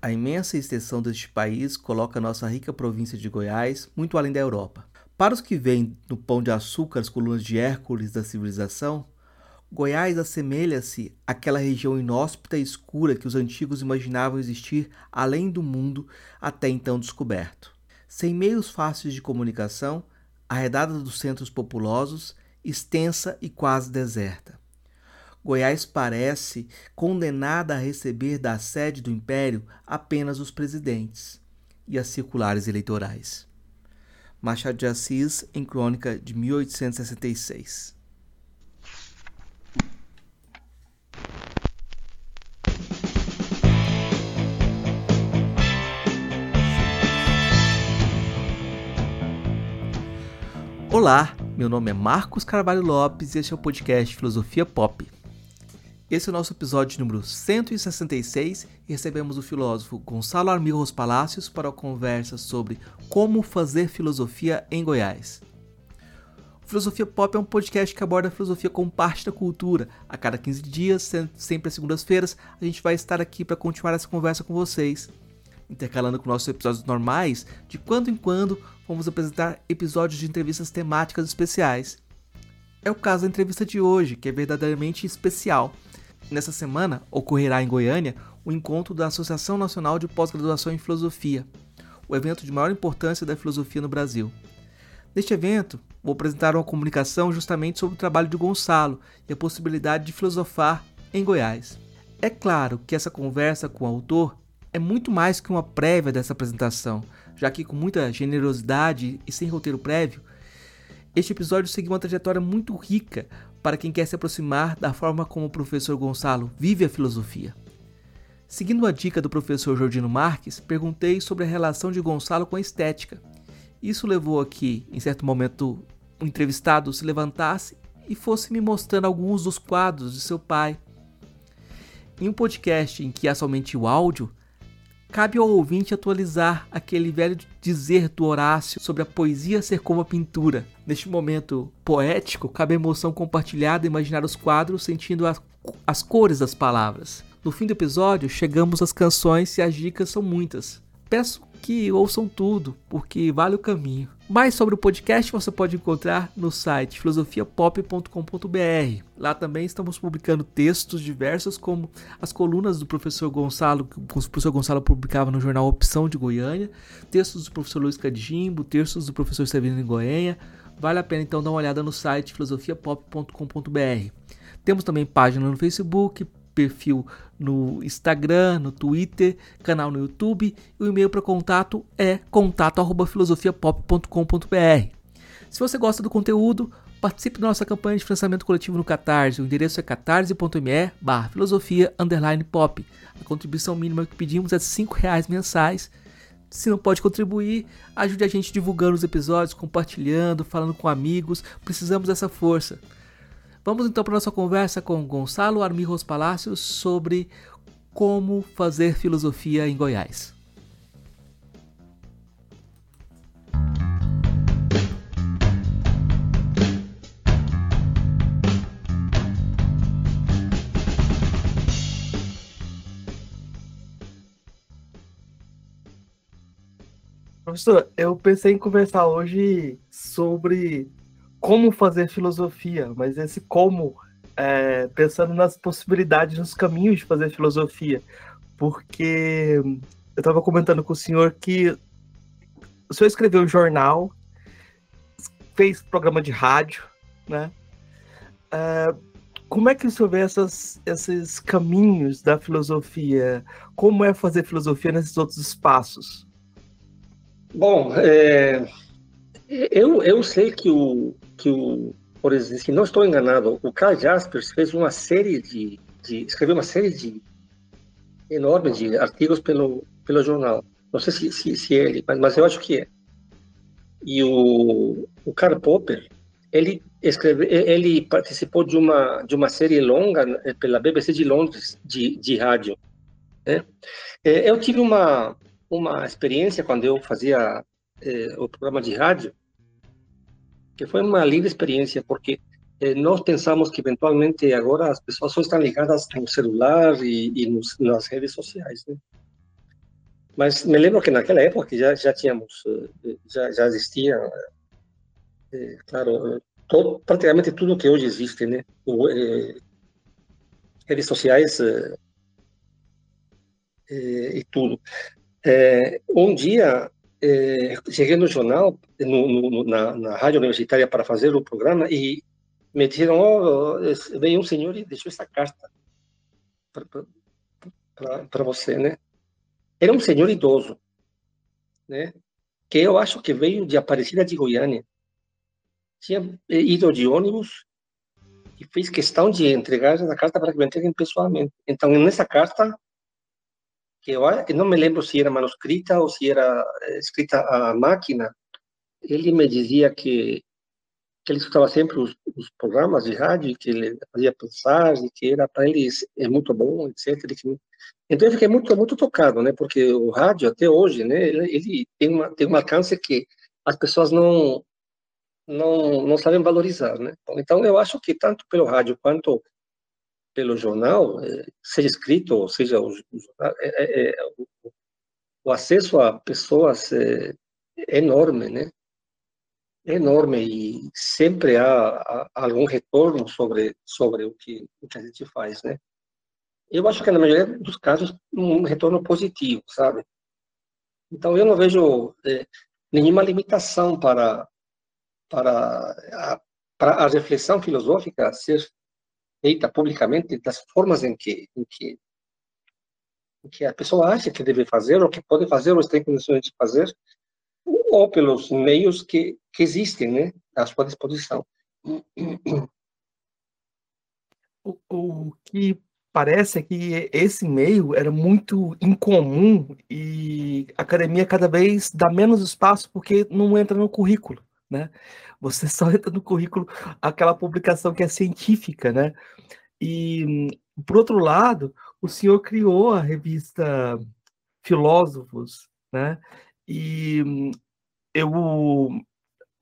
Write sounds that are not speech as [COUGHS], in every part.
A imensa extensão deste país coloca nossa rica província de Goiás muito além da Europa. Para os que veem no pão de açúcar as colunas de Hércules da civilização, Goiás assemelha-se àquela região inóspita e escura que os antigos imaginavam existir além do mundo até então descoberto. Sem meios fáceis de comunicação, arredada dos centros populosos, extensa e quase deserta. Goiás parece condenada a receber da sede do império apenas os presidentes e as circulares eleitorais. Machado de Assis, em Crônica de 1866. Olá, meu nome é Marcos Carvalho Lopes e este é o podcast Filosofia Pop. Esse é o nosso episódio número 166 e recebemos o filósofo Gonçalo Armirros Palácios para a conversa sobre como fazer filosofia em Goiás. O filosofia Pop é um podcast que aborda a filosofia como parte da cultura. A cada 15 dias, sempre às segundas-feiras, a gente vai estar aqui para continuar essa conversa com vocês intercalando com nossos episódios normais, de quando em quando vamos apresentar episódios de entrevistas temáticas especiais. É o caso da entrevista de hoje, que é verdadeiramente especial. Nessa semana ocorrerá em Goiânia o encontro da Associação Nacional de Pós-Graduação em Filosofia, o evento de maior importância da filosofia no Brasil. Neste evento, vou apresentar uma comunicação justamente sobre o trabalho de Gonçalo e a possibilidade de filosofar em Goiás. É claro que essa conversa com o autor é muito mais que uma prévia dessa apresentação, já que com muita generosidade e sem roteiro prévio, este episódio segue uma trajetória muito rica para quem quer se aproximar da forma como o professor Gonçalo vive a filosofia. Seguindo a dica do professor Jordino Marques, perguntei sobre a relação de Gonçalo com a estética. Isso levou a que, em certo momento, o entrevistado se levantasse e fosse me mostrando alguns dos quadros de seu pai. Em um podcast em que há somente o áudio, cabe ao ouvinte atualizar aquele velho dizer do Horácio sobre a poesia ser como a pintura. Neste momento poético, cabe a emoção compartilhada imaginar os quadros sentindo as, as cores das palavras. No fim do episódio, chegamos às canções e as dicas são muitas. Peço que ouçam tudo, porque vale o caminho. Mais sobre o podcast você pode encontrar no site filosofiapop.com.br. Lá também estamos publicando textos diversos, como as colunas do professor Gonçalo, que o professor Gonçalo publicava no jornal Opção de Goiânia, textos do professor Luiz Cadimbo, textos do professor Severino Goiânia. Vale a pena então dar uma olhada no site filosofiapop.com.br. Temos também página no Facebook, perfil no Instagram, no Twitter, canal no YouTube e o e-mail para contato é contato@filosofiapop.com.br. Se você gosta do conteúdo, participe da nossa campanha de financiamento coletivo no Catarse. O endereço é catarse.me filosofia pop. A contribuição mínima que pedimos é R$ 5,00 mensais. Se não pode contribuir, ajude a gente divulgando os episódios, compartilhando, falando com amigos. Precisamos dessa força. Vamos então para nossa conversa com Gonçalo Armirros Palácios sobre como fazer filosofia em Goiás. Professor, eu pensei em conversar hoje sobre como fazer filosofia, mas esse como é, pensando nas possibilidades, nos caminhos de fazer filosofia, porque eu estava comentando com o senhor que o senhor escreveu um jornal, fez programa de rádio, né? É, como é que o senhor vê essas, esses caminhos da filosofia? Como é fazer filosofia nesses outros espaços? Bom, é, eu, eu sei que o, que o, por exemplo, se não estou enganado, o Karl Jaspers fez uma série de, de escreveu uma série de enorme de artigos pelo pelo jornal. Não sei se, se, se é ele, mas, mas eu acho que é. E o, o Karl Popper, ele escreveu, ele participou de uma de uma série longa eh, pela BBC de Londres de, de rádio. Né? Eh, eu tive uma uma experiência quando eu fazia eh, o programa de rádio que foi uma linda experiência, porque eh, nós pensamos que eventualmente agora as pessoas só estão ligadas no celular e, e nos, nas redes sociais, né? Mas me lembro que naquela época já, já tínhamos, já, já existia, é, claro, todo, praticamente tudo que hoje existe, né? O, é, redes sociais é, e tudo. um dia, cheguei no jornal, no, no, na, na rádio universitária para fazer o programa e me disseram, oh, veio um senhor e deixou essa carta para você, né? Era um senhor idoso, né? Que eu acho que veio de Aparecida de Goiânia. Tinha ido de ônibus e fez questão de entregar a carta para que me entreguem pessoalmente. Então, nessa carta, que eu, eu não me lembro se era manuscrita ou se era eh, escrita à máquina, ele me dizia que que ele escutava sempre os, os, programas de rádio, que ele fazia pensar, e que era para ele é muito bom, etc. Então eu fiquei muito muito tocado, né? Porque o rádio até hoje, né? Ele, ele tem uma tem um alcance que as pessoas não não não sabem valorizar, né? Então eu acho que tanto pelo rádio quanto pelo jornal, eh, seja escrito ou seja o, é, é, é, o, o acesso a pessoas é, é enorme, né? enorme e sempre há, há, algum retorno sobre sobre o que, o que a gente faz, né? Eu acho que na maioria dos casos um retorno positivo, sabe? Então eu não vejo é, nenhuma limitação para para a, para a reflexão filosófica ser feita publicamente das formas em que em que em que a pessoa acha que deve fazer ou que pode fazer ou está em condições de fazer ou pelos meios que, que existem né, à sua disposição. O, o que parece é que esse meio era muito incomum e a academia cada vez dá menos espaço porque não entra no currículo, né? Você [LAUGHS] só entra no currículo aquela publicação que é científica, né? E, por outro lado, o senhor criou a revista Filósofos, né? E eu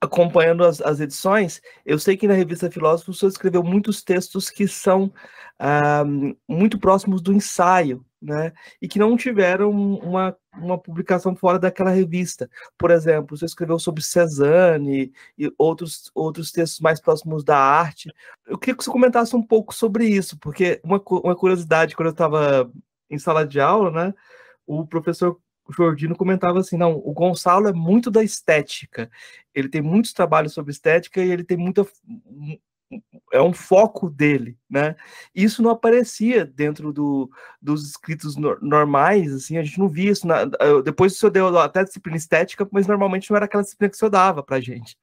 acompanhando as, as, edições, eu sei que na revista Filósofo o senhor escreveu muitos textos que são ah, muito próximos do ensaio, né? E que não tiveram uma, uma publicação fora daquela revista. Por exemplo, você escreveu sobre Cezanne e outros, outros textos mais próximos da arte. Eu queria que você comentasse um pouco sobre isso, porque uma, uma curiosidade, quando eu estava em sala de aula, né? O professor Jordino comentava assim, não, o Gonçalo é muito da estética, ele tem muitos trabalhos sobre estética e ele tem muita é um foco dele, né? Isso não aparecia dentro do, dos escritos no, normais, assim, a gente não via isso. Na, depois o senhor deu até disciplina estética, mas normalmente não era aquela disciplina que o senhor dava pra gente.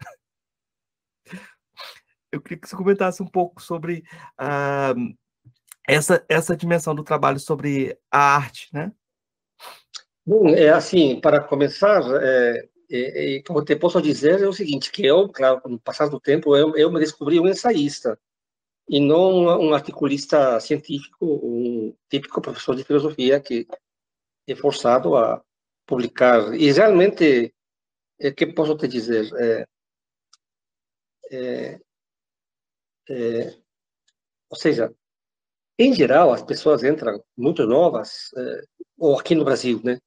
Eu queria que você comentasse um pouco sobre uh, essa, essa dimensão do trabalho sobre a arte, né? Bom, é assim, para começar, é, é, é, como te posso dizer é o seguinte, que eu, claro, com o passar do tempo, eu, eu me descobri um ensaísta e não um articulista científico, um típico professor de filosofia que é forçado a publicar. E realmente, é, que posso te dizer? É, é, é, ou seja, em geral, as pessoas entram muito novas, é, ou aqui no Brasil, né?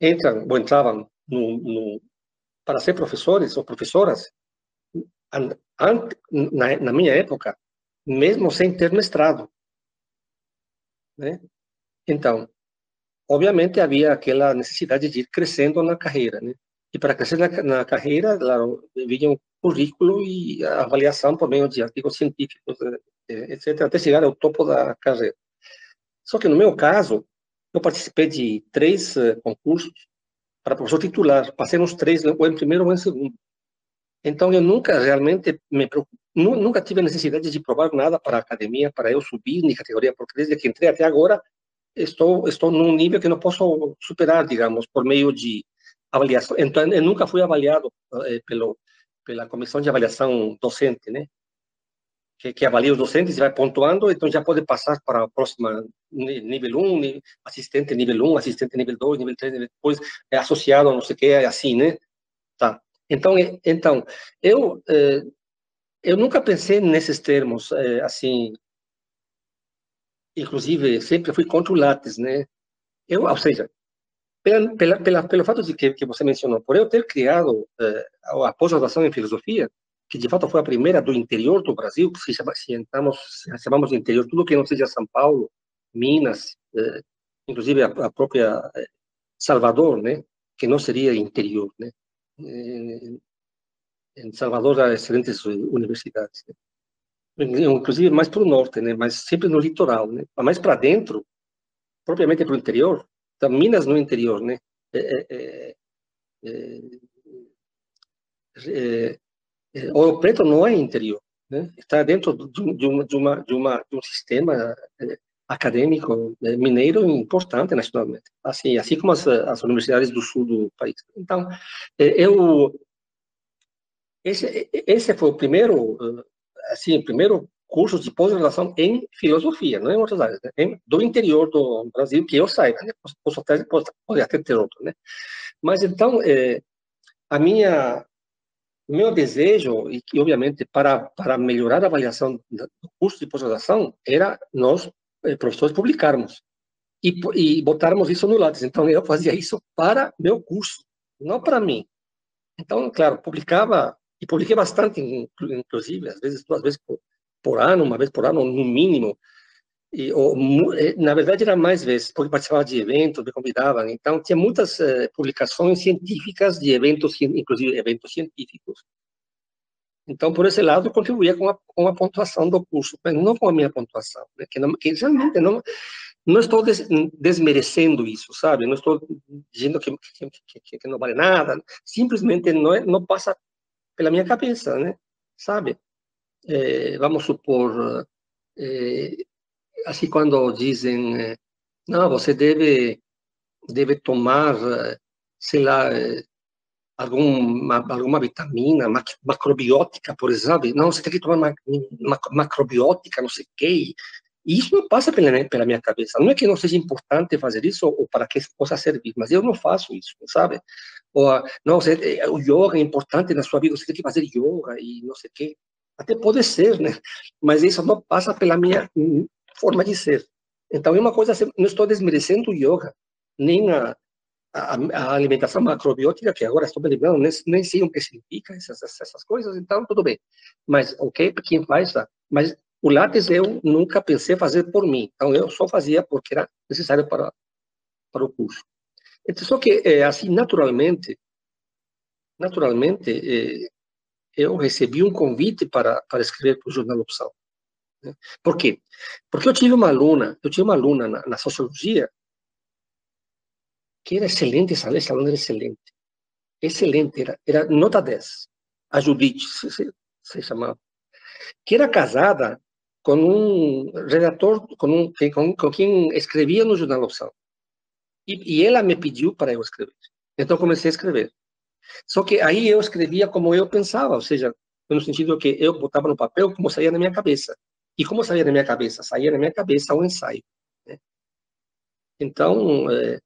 entram ou entravam no, no, para ser professores ou professoras, na, minha época, mesmo sem ter mestrado. Né? Então, obviamente havia aquela necessidade de ir crescendo na carreira, né? E para crescer na, na carreira, claro, vinha um currículo e avaliação por meio de artigos científicos, eh, etc., até chegar ao topo da carreira. Só que no meu caso, eu participei de três uh, concursos para professor titular. Passei nos três, ou em primeiro ou segundo. Então, eu nunca realmente me nunca tive necessidade de provar nada para a academia, para eu subir de categoria, porque desde que entrei até agora, estou estou num nível que não posso superar, digamos, por meio de avaliação. Então, eu nunca fui avaliado eh, pelo pela comissão de avaliação docente, né? Que, que avalia os docentes e vai pontuando, então já pode passar para a próxima nível 1, assistente nível 1, assistente nível 2, nível 3, nível, depois é associado a não sei o que, é assim, né? Tá. Então, então eu, eh, eu nunca pensei nesses termos, eh, assim, inclusive sempre fui contra o Lattes, né? Eu, ou seja, pela, pela, pela, pelo fato de que, que você mencionou, por eu ter criado eh, a pós-graduação em filosofia, que de fato foi a primeira do interior do Brasil, se, chama, se, entramos, chamamos de interior, tudo que não seja São Paulo, Minas, eh, inclusive a, a, própria eh, Salvador, né, que não seria interior, né. Eh, em Salvador há excelentes universidades, né? inclusive mais para o norte, né, mas sempre no litoral, né, mais para dentro, propriamente para o interior, então, Minas no interior, né, é, é, é Ouro Preto não é interior, né? está dentro de, uma, de, uma, de, uma, de um sistema eh, acadêmico eh, mineiro importante nacionalmente, assim, assim como as, as universidades do sul do país. Então, eh, eu esse, esse foi o primeiro, assim, o primeiro curso de pós-graduação em filosofia, não em outras áreas, né? em, do interior do Brasil, que eu saiba, né? posso, até, posso, pode até ter outro, né? Mas então, é, a minha meu desejo, e que obviamente para, para melhorar a avaliação do curso de pós-graduação, era nós, eh, professores, publicarmos e, e botarmos isso no Lattes. Então, eu fazia isso para meu curso, não para mim. Então, claro, publicava, e publiquei bastante, inclusive, às vezes, duas vezes por, por ano, uma vez por ano, no mínimo, e, ou, eh, na verdade, era mais vezes, porque participava de eventos, me convidavam. Então, tinha muitas uh, publicações científicas de eventos, inclusive eventos científicos. Então, por esse lado, contribuía com a, com a pontuação do curso, mas não com a minha pontuação, né? que, não, que realmente não, não estou des, desmerecendo isso, sabe? Não estou dizendo que, que, que não vale nada, simplesmente não, é, não passa pela minha cabeça, né? Sabe? É, vamos supor, é, assim quando dizem, eh, não, você deve deve tomar, eh, sei lá, eh, alguma alguma vitamina macrobiótica, por exemplo, não, você tem que tomar macrobiótica, não sei o quê. E isso não passa pela pela minha cabeça. Não é que não seja importante fazer isso ou para que possa servir, mas eu não faço isso, sabe? Ou, não, você, o yoga é importante na sua vida, você tem que fazer yoga e não sei o quê. Até pode ser, né? Mas isso não passa pela minha forma de ser. Então, é uma coisa, assim, não estou desmerecendo o yoga, nem a, a, a alimentação macrobiótica, que agora estou me lembrando, nem, nem sei o que significa essas, essas coisas, então tudo bem. Mas, ok, quem faz, mas o látex eu nunca pensei fazer por mim, então eu só fazia porque era necessário para, para o curso. Então, só que, é, assim, naturalmente, naturalmente, é, eu recebi um convite para, para escrever para o Jornal Opção. Né? Por quê? Porque eu tive uma aluna, eu tinha uma aluna na, na sociologia que era excelente, essa, essa aluna era excelente. Excelente, era, era nota 10. A Judite, se, se, se chamava. Que era casada com um redator, com, um, com, com quem escrevia no Jornal Opção. E, e ela me pediu para eu escrever. Então comecei a escrever. Só que aí eu escrevia como eu pensava, ou seja, no sentido que eu botava no papel como saía na minha cabeça. E como saía na minha cabeça? Saía na minha cabeça o ensaio. Né? Então, é,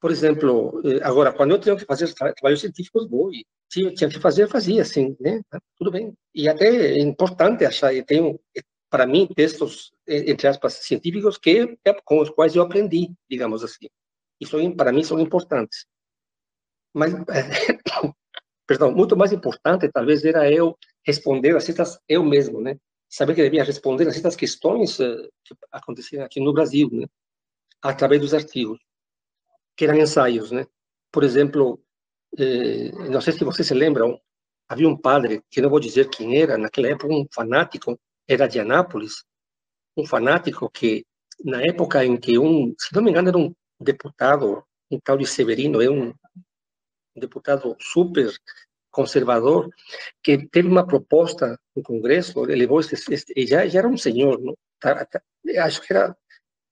por exemplo, é, agora, quando eu tenho que fazer trabalhos científicos, vou e tinha, tinha que fazer, fazia, assim, né? Tá tudo bem. E até é importante achar, e tenho, para mim, textos, entre aspas, científicos que, com os quais eu aprendi, digamos assim. Isso, para mim, são importantes. Mas, [COUGHS] perdão, muito mais importante, talvez, era eu responder a citas eu mesmo, né? Saber que devia responder a certas questões uh, que aconteciam aqui no Brasil, né? através dos artigos, que eram ensaios. Né? Por exemplo, eh, não sei se vocês se lembram, havia um padre, que não vou dizer quem era, naquela época um fanático, era de Anápolis, um fanático que, na época em que um, se não me engano, era um deputado, um tal de Severino, é um deputado super conservador, que teve uma proposta no Congresso, levou esse, esse já, já era um senhor, não? Acho que era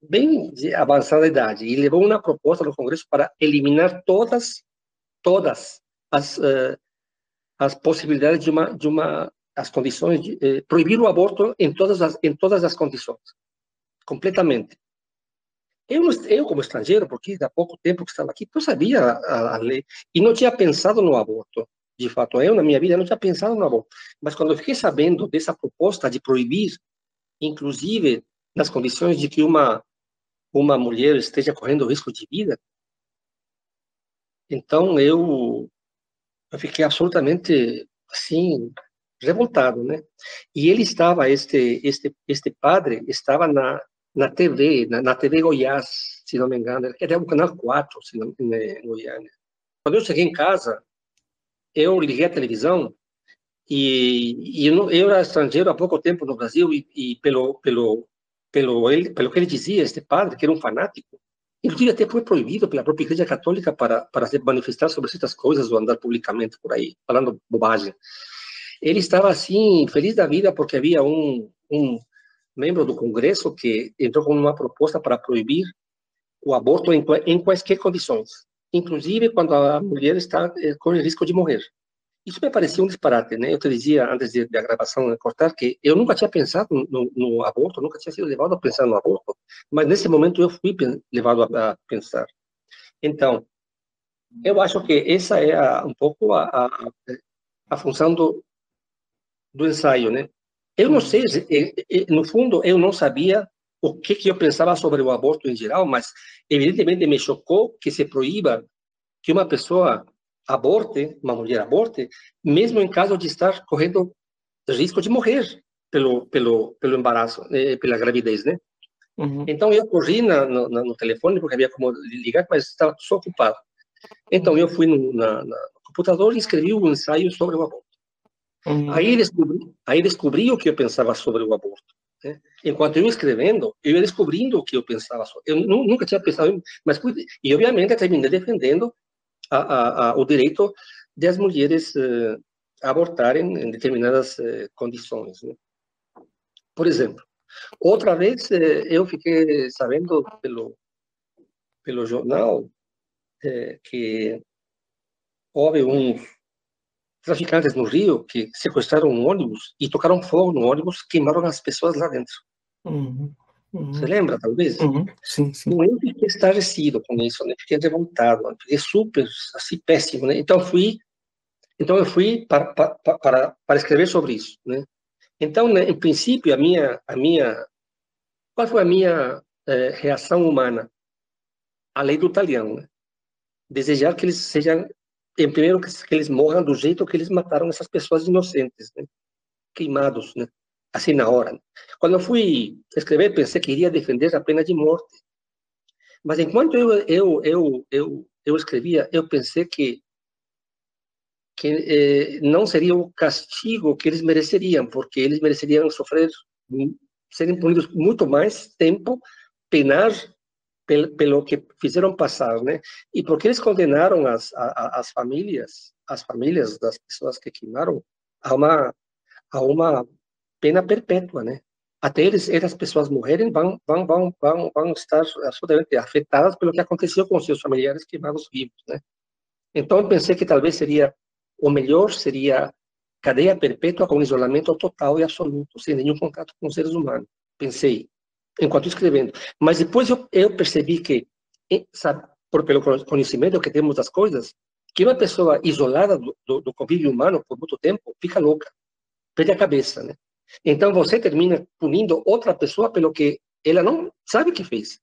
bem de avançada idade, e levou uma proposta no Congresso para eliminar todas, todas as, uh, as possibilidades de uma, de uma, as condições, de, eh, proibir o aborto em todas as, em todas as condições, completamente. Eu, eu, como estrangeiro, porque há pouco tempo que estava aqui, não sabia a, a, lei e não tinha pensado no aborto de fato. Eu, na minha vida, não tinha pensado no aborto. Mas quando eu fiquei sabendo dessa proposta de proibir, inclusive nas condições de que uma, uma mulher esteja correndo risco de vida, Então eu, eu fiquei absolutamente assim revoltado, né? E ele estava este este este padre estava na na TV, na, na TV Goiás, se não me engano, era o canal 4, se não, em Goiânia. Quando eu cheguei em casa, eu liguei a televisão e, e eu, eu, era estrangeiro há pouco tempo no Brasil e, e pelo pelo pelo ele, pelo que ele dizia, este padre que era um fanático, inclusive até foi proibido pela própria Igreja Católica para para se manifestar sobre certas coisas ou andar publicamente por aí falando bobagem. Ele estava assim feliz da vida porque havia um um membro do Congresso que entrou com uma proposta para proibir o aborto em, em quaisquer condições, inclusive quando a mulher está eh, com risco de morrer. Isso me parecia um disparate, né? Eu te dizia antes de, de a gravação cortar que eu nunca tinha pensado no, no, aborto, nunca tinha sido levado a pensar no aborto, mas nesse momento eu fui levado a, a pensar. Então, eu acho que essa é a, um pouco a, a, a função do, do ensaio, né? Eu não sei, no fundo, eu não sabia o que, que eu pensava sobre o aborto em geral, mas evidentemente me chocou que se proíba que uma pessoa aborte, uma mulher aborte, mesmo em caso de estar correndo risco de morrer pelo pelo pelo embaraço, eh, pela gravidez, né? Uhum. Então eu corri na, no, no, telefone porque havia como ligar, mas estava só ocupado. Então eu fui no, na, na, no computador e escrevi um ensaio sobre o aborto. Uhum. Aí descobri, aí descobri o que eu pensava sobre o aborto. Né? Enquanto eu escrevendo, eu ia descobrindo o que eu pensava. Eu nunca tinha pensado, mas e obviamente terminei defendendo a, a, a, o direito das mulheres uh, abortarem em determinadas uh, condições. Né? Por exemplo, outra vez uh, eu fiquei sabendo pelo pelo jornal que houve uns traficantes no Rio que sequestraram um ônibus e tocaram fogo no ônibus, queimaram as pessoas lá dentro. Uhum, uhum. Você lembra, talvez? Uhum, sim, sim. Eu fiquei estarrecido com isso, né? Fiquei revoltado, né? fiquei super, assim, péssimo, né? Então fui, então eu fui para, para, para, para escrever sobre isso, né? Então, né, em princípio, a minha, a minha, qual foi a minha é, reação humana? A lei do italiano, né? Desejar que eles sejam em primeiro que, que, eles morram do jeito que eles mataram essas pessoas inocentes, né? queimados, né? assim na hora. Quando eu fui escrever, pensei que iria defender a pena de morte. Mas enquanto eu eu eu eu, eu escrevia, eu pensei que que eh, não seria o castigo que eles mereceriam, porque eles mereceriam sofrer, serem punidos muito mais tempo, penar pelo, que fizeram passar, né? E porque eles condenaram as, as, as famílias, as famílias das pessoas que queimaram a uma a uma pena perpétua, né? Até eles, essas pessoas morrerem, vão, vão, vão, vão, vão estar absolutamente afetadas pelo que aconteceu com seus familiares queimados vivos, né? Então, pensei que talvez seria o melhor seria cadeia perpétua com isolamento total e absoluto, sem nenhum contato com os seres humanos. Pensei enquanto escrevendo. Mas depois eu, eu percebi que, sabe, por, pelo conhecimento que temos das coisas, que uma pessoa isolada do, do, do convívio humano por muito tempo fica louca, perde a cabeça, né? Então você termina punindo outra pessoa pelo que ela não sabe que fez.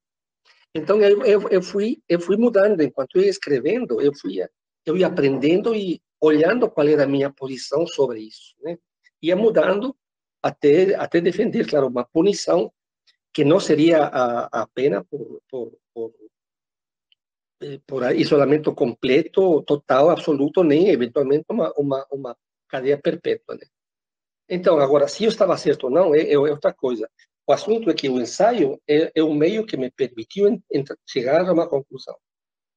Então eu, eu, eu fui eu fui mudando enquanto eu ia escrevendo, eu fui eu ia aprendendo e olhando qual era a minha posição sobre isso, né? Ia mudando até até defender, claro, uma punição que não seria a, a pena por, por, por, eh, por, isolamento completo, total, absoluto, nem eventualmente uma, cadeia perpétua. Né? Então, agora, se eu estava certo ou não, é, outra coisa. O assunto é que o ensaio é, é o meio que me permitiu chegar a uma conclusão.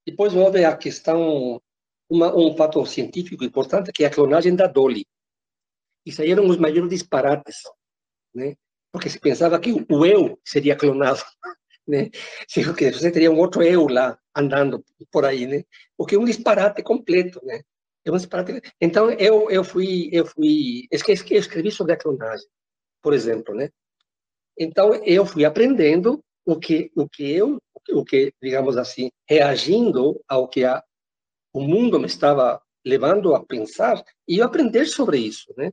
Depois houve a questão, um fato científico importante, que é a clonagem da Dolly. Isso aí eram os maiores disparates, né? Porque se pensava que o eu seria clonado, [LAUGHS] né? que você teria um outro eu lá andando por aí, né? O que é um disparate completo, né? É um disparate. Então eu eu fui eu fui esqueci eu escrevi sobre a clonagem, por exemplo, né? Então eu fui aprendendo o que o que eu o que digamos assim reagindo ao que a, o mundo me estava levando a pensar e eu aprender sobre isso, né?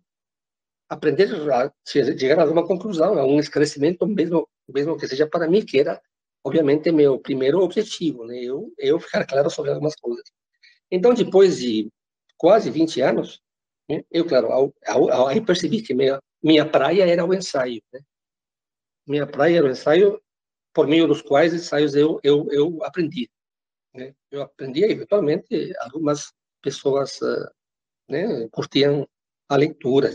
Aprender a chegar a uma conclusão, a um esclarecimento, mesmo, mesmo que seja para mim, que era, obviamente, meu primeiro objetivo, né? Eu, eu ficar claro sobre algumas coisas. Então, depois de quase 20 anos, né, eu, claro, ao, ao, aí percebi que minha, minha praia era o ensaio. Né? Minha praia era o ensaio, por meio dos quais ensaios eu, eu, eu aprendi. Né? Eu aprendi, eventualmente, algumas pessoas uh, né, curtiam a leitura.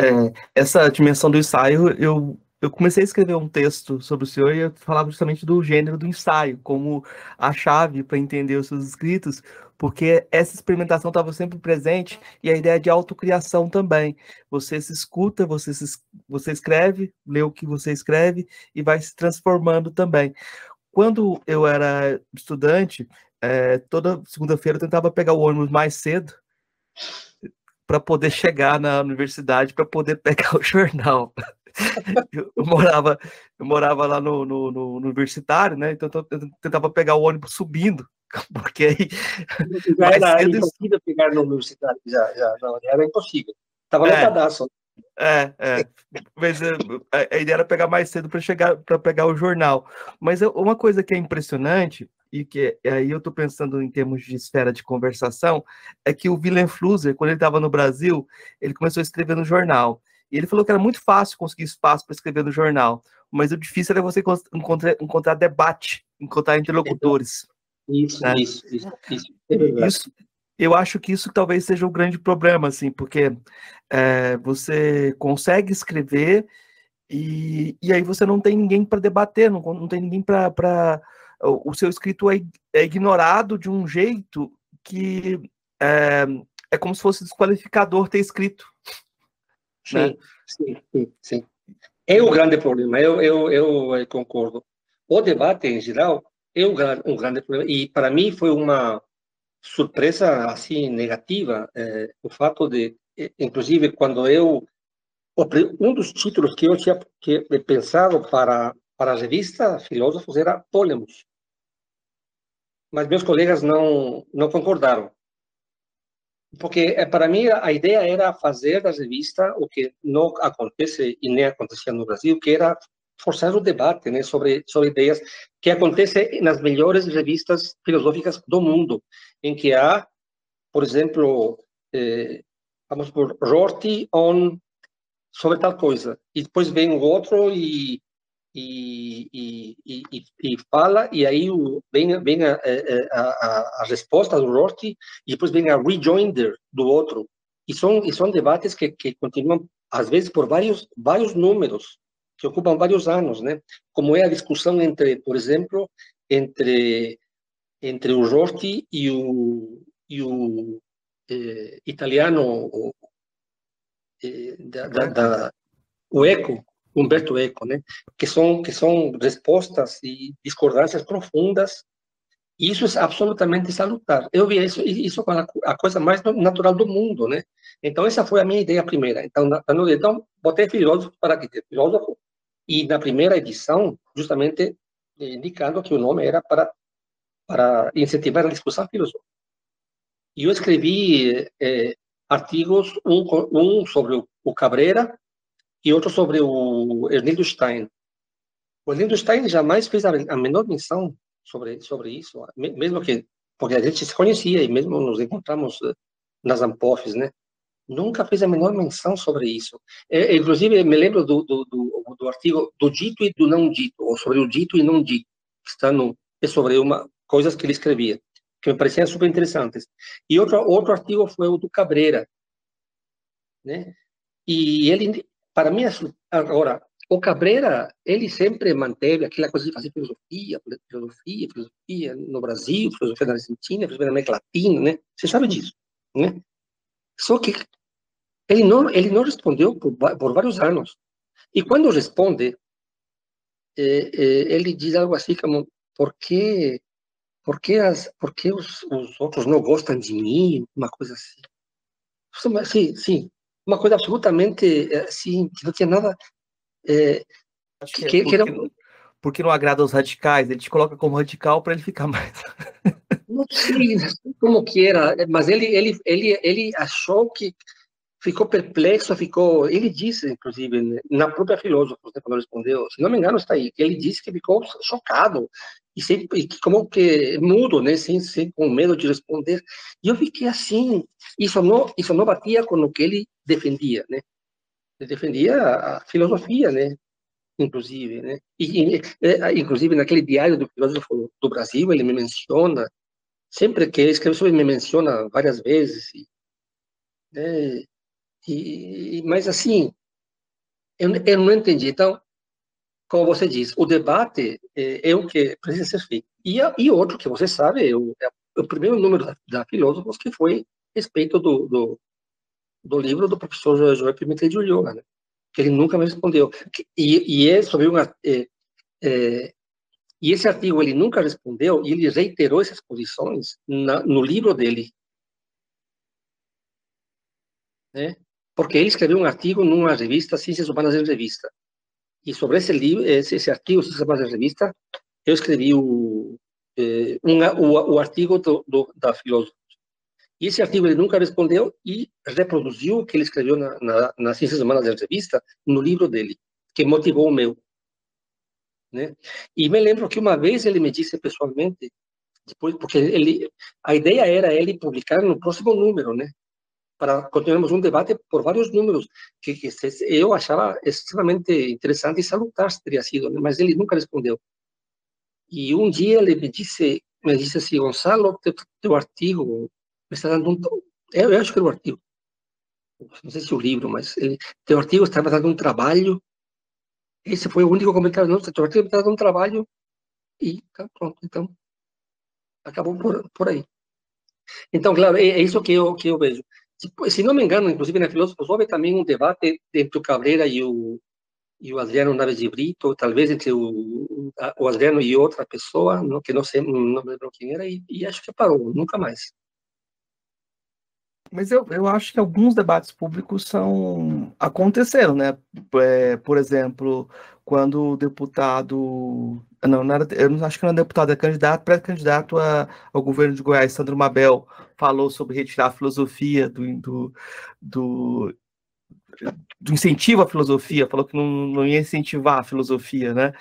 É, essa dimensão do ensaio, eu eu comecei a escrever um texto sobre o senhor e eu falava justamente do gênero do ensaio, como a chave para entender os seus escritos, porque essa experimentação estava sempre presente e a ideia de autocriação também. Você se escuta, você, se, você escreve, lê o que você escreve e vai se transformando também. Quando eu era estudante, é, toda segunda-feira eu tentava pegar o ônibus mais cedo para poder chegar na universidade, para poder pegar [LAUGHS] o jornal eu, morava, eu morava lá no, no, no, universitário, né? Então eu tentava pegar o ônibus subindo, [LAUGHS] porque aí. Já era impossível pegar no universitário, já, já não, era impossível. Estava é, lotadaço. É, é. Mas eh, a, a ideia era pegar mais cedo para chegar para pegar o jornal. Mas uma coisa que é impressionante e que aí eu estou pensando em termos de esfera de conversação, é que o Willem Flusser, quando ele estava no Brasil, ele começou a escrever no jornal. E ele falou que era muito fácil conseguir espaço para escrever no jornal, mas o difícil era você encontrar, encontrar debate, encontrar interlocutores. Isso, né? isso, isso, isso, é isso. Eu acho que isso talvez seja o um grande problema, assim, porque é, você consegue escrever e, e aí você não tem ninguém para debater, não, não tem ninguém para. O seu escrito é, é, ignorado de um jeito que é, é como se fosse desqualificador ter escrito. Sim, né? sim, sim, sim. É o grande problema, eu, eu, eu eh, concordo. O debate, em geral, é um, um grande problema. E, para mim, foi uma surpresa, assim, negativa, é, o fato de, inclusive, quando eu... Um dos títulos que eu tinha que, pensado para, para a revista Filósofos era Polemos. Mas meus colegas não, não concordaram. Porque eh, para mim a ideia era fazer da revista o que não acontece e nem acontecia no Brasil, que era forçar o debate né, sobre, sobre ideias que acontece nas melhores revistas filosóficas do mundo, em que há, por exemplo, eh, vamos por Rorty on sobre tal coisa, e depois vem o outro e e, e, e, e, fala, e aí o, vem, vem a, a, a, a, resposta do Rorty, e depois vem a rejoinder do outro. E são, e são debates que, que continuam, às vezes, por vários, vários números, que ocupam vários anos, né? Como é a discussão entre, por exemplo, entre, entre o Rorty e o, e o eh, italiano, o, eh, da, da, da, o Eco, Humberto Eco, né? Que são que são respostas e discordâncias profundas. E isso é absolutamente salutar. Eu vi isso isso com a, coisa mais natural do mundo, né? Então essa foi a minha ideia primeira. Então, então botei filósofo para que ter filósofo e na primeira edição justamente indicando que o nome era para para incentivar a discussão filosófica. E eu escrevi eh, artigos, um, um sobre o, Cabrera, e outro sobre o Ernildo Stein. O Ernildo Stein jamais fez a, menor menção sobre sobre isso, mesmo que porque a gente se conhecia e mesmo nos encontramos eh, nas Ampofes, né? Nunca fez a menor menção sobre isso. É, inclusive, me lembro do, do, do, do, artigo do dito e do não dito, ou sobre o dito e não dito, que está no, é sobre uma, coisas que ele escrevia, que me pareciam super interessantes. E outro, outro artigo foi o do Cabreira, né? E ele para mim, agora, o Cabreira, ele sempre manteve aquela coisa de fazer filosofia, filosofia, filosofia no Brasil, filosofia na Argentina, filosofia na América Latina, né? Você sabe disso, né? Só que ele não, ele não respondeu por, por vários anos. E quando responde, eh, eh, ele diz algo assim como: por que, por que, as, por que os, os outros não gostam de mim? Uma coisa assim. Sim, sim uma coisa absolutamente assim, que não tinha nada. É, que, que, porque, que era... porque não agrada aos radicais, ele te coloca como radical para ele ficar mais. não sei como que era, mas ele, ele, ele, ele achou que ficou perplexo, ficou. Ele disse, inclusive, na própria filósofa, quando respondeu, se não me engano, está aí, que ele disse que ficou chocado e, e como que mudo, né, sem, sem, com medo de responder. E eu fiquei assim, isso não, isso não batia com o que ele defendia, né? Ele defendia a filosofia, né? Inclusive, né? E, inclusive naquele diário do filósofo do Brasil, ele me menciona, sempre que escreve sobre me menciona várias vezes, e, né? E, mas assim, eu, eu não entendi. Então, como você diz, o debate é, é o que precisa ser feito. E, e outro que você sabe, é o, é o primeiro número da, da Filósofos, que foi respeito do, do, do, livro do professor João Pimentel de Ulloa, né? que ele nunca me respondeu. E, e é sobre uma... É, é, e esse artigo ele nunca respondeu, e ele reiterou essas posições na, no livro dele. Né? Porque ele escreveu um artigo numa revista, Ciências Humanas em Revista. E sobre esse livro, esse, esse artigo, se chama revista, eu escrevi o, eh, um, o, o artigo do, do, da filósofa. E esse artigo ele nunca respondeu e reproduziu o que ele escreveu na, na, na Ciências Humanas da Revista no livro dele, que motivou o meu. Né? E me lembro que uma vez ele me disse pessoalmente, depois, porque ele, a ideia era ele publicar no próximo número, né? Para continuarmos um debate por vários números que, que eu achava extremamente interessante e salutar teria sido, mas ele nunca respondeu. E um dia ele me disse, me disse assim, Gonçalo, teu, teu artigo me está dando um... Eu, eu acho que era o artigo. Não sei se o livro, mas ele, teu artigo está me dando um trabalho. Esse foi o único comentário. Não, teu artigo está dando um trabalho. E tá pronto. Então, acabou por, por aí. Então, claro, é, é isso que eu, que eu vejo. Se não me engano, inclusive na Filósofos, houve também um debate entre o Cabreira e o, e o Adriano Naves de Brito, talvez entre o, o Adriano e outra pessoa, não, que não sei, não lembro quem era, e, e acho que parou, nunca mais. Mas eu, eu acho que alguns debates públicos são aconteceram, né? É, por exemplo, quando o deputado. Não, não era, eu não acho que não era deputado, é candidato, pré-candidato ao governo de Goiás, Sandro Mabel, falou sobre retirar a filosofia do, do, do, do incentivo à filosofia, falou que não, não ia incentivar a filosofia, né?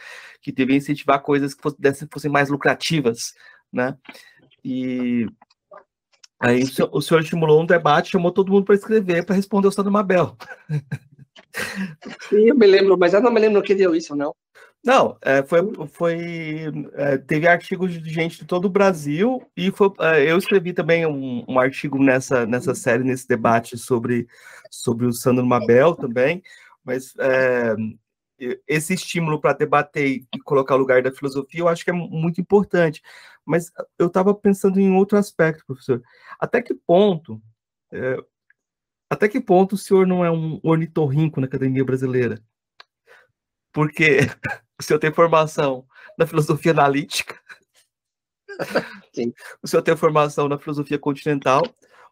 Que devia incentivar coisas que fossem, fossem mais lucrativas, né? E Aí o senhor, o senhor, estimulou um debate, chamou todo mundo para escrever, para responder o Sandro Mabel. Sim, eu me lembro, mas eu não me lembro que deu isso, não. Não, é, foi, foi é, teve artigos de gente de todo o Brasil e foi, é, eu escrevi também um, um, artigo nessa, nessa série, nesse debate sobre, sobre o Sandro Mabel também, mas é, esse estímulo para debater e colocar o lugar da filosofia eu acho que é muito importante. Mas eu estava pensando em outro aspecto, professor. Até que ponto, é, até que ponto o senhor não é um ornitorrinco na academia brasileira? Porque [LAUGHS] o senhor tem formação na filosofia analítica, Sim. [LAUGHS] o senhor tem formação na filosofia continental,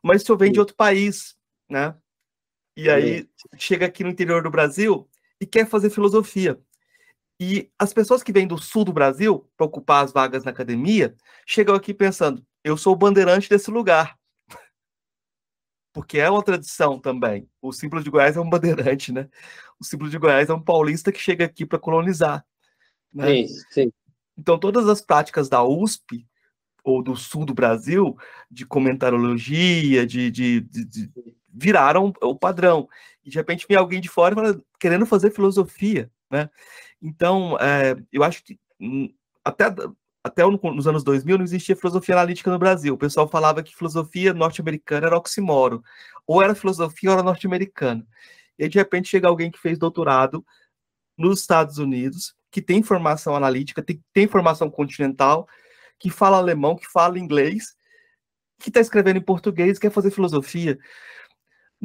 mas o senhor vem Sim. de outro país, né? E aí Sim. chega aqui no interior do Brasil e quer fazer filosofia. E as pessoas que vêm do sul do Brasil para ocupar as vagas na academia chegam aqui pensando: eu sou o bandeirante desse lugar. [LAUGHS] Porque é uma tradição também. O símbolo de Goiás é um bandeirante, né? O símbolo de Goiás é um paulista que chega aqui para colonizar. Né? Sim, sim. Então, todas as práticas da USP ou do sul do Brasil, de comentarologia, de, de, de, de viraram o padrão. E de repente vem alguém de fora querendo fazer filosofia, né? Então, é, eu acho que hum, até, até nos anos 2000 não existia filosofia analítica no Brasil. O pessoal falava que filosofia norte-americana era oximoro. Ou era filosofia ou era norte-americana. E de repente, chega alguém que fez doutorado nos Estados Unidos, que tem formação analítica, tem, tem formação continental, que fala alemão, que fala inglês, que está escrevendo em português, quer fazer filosofia.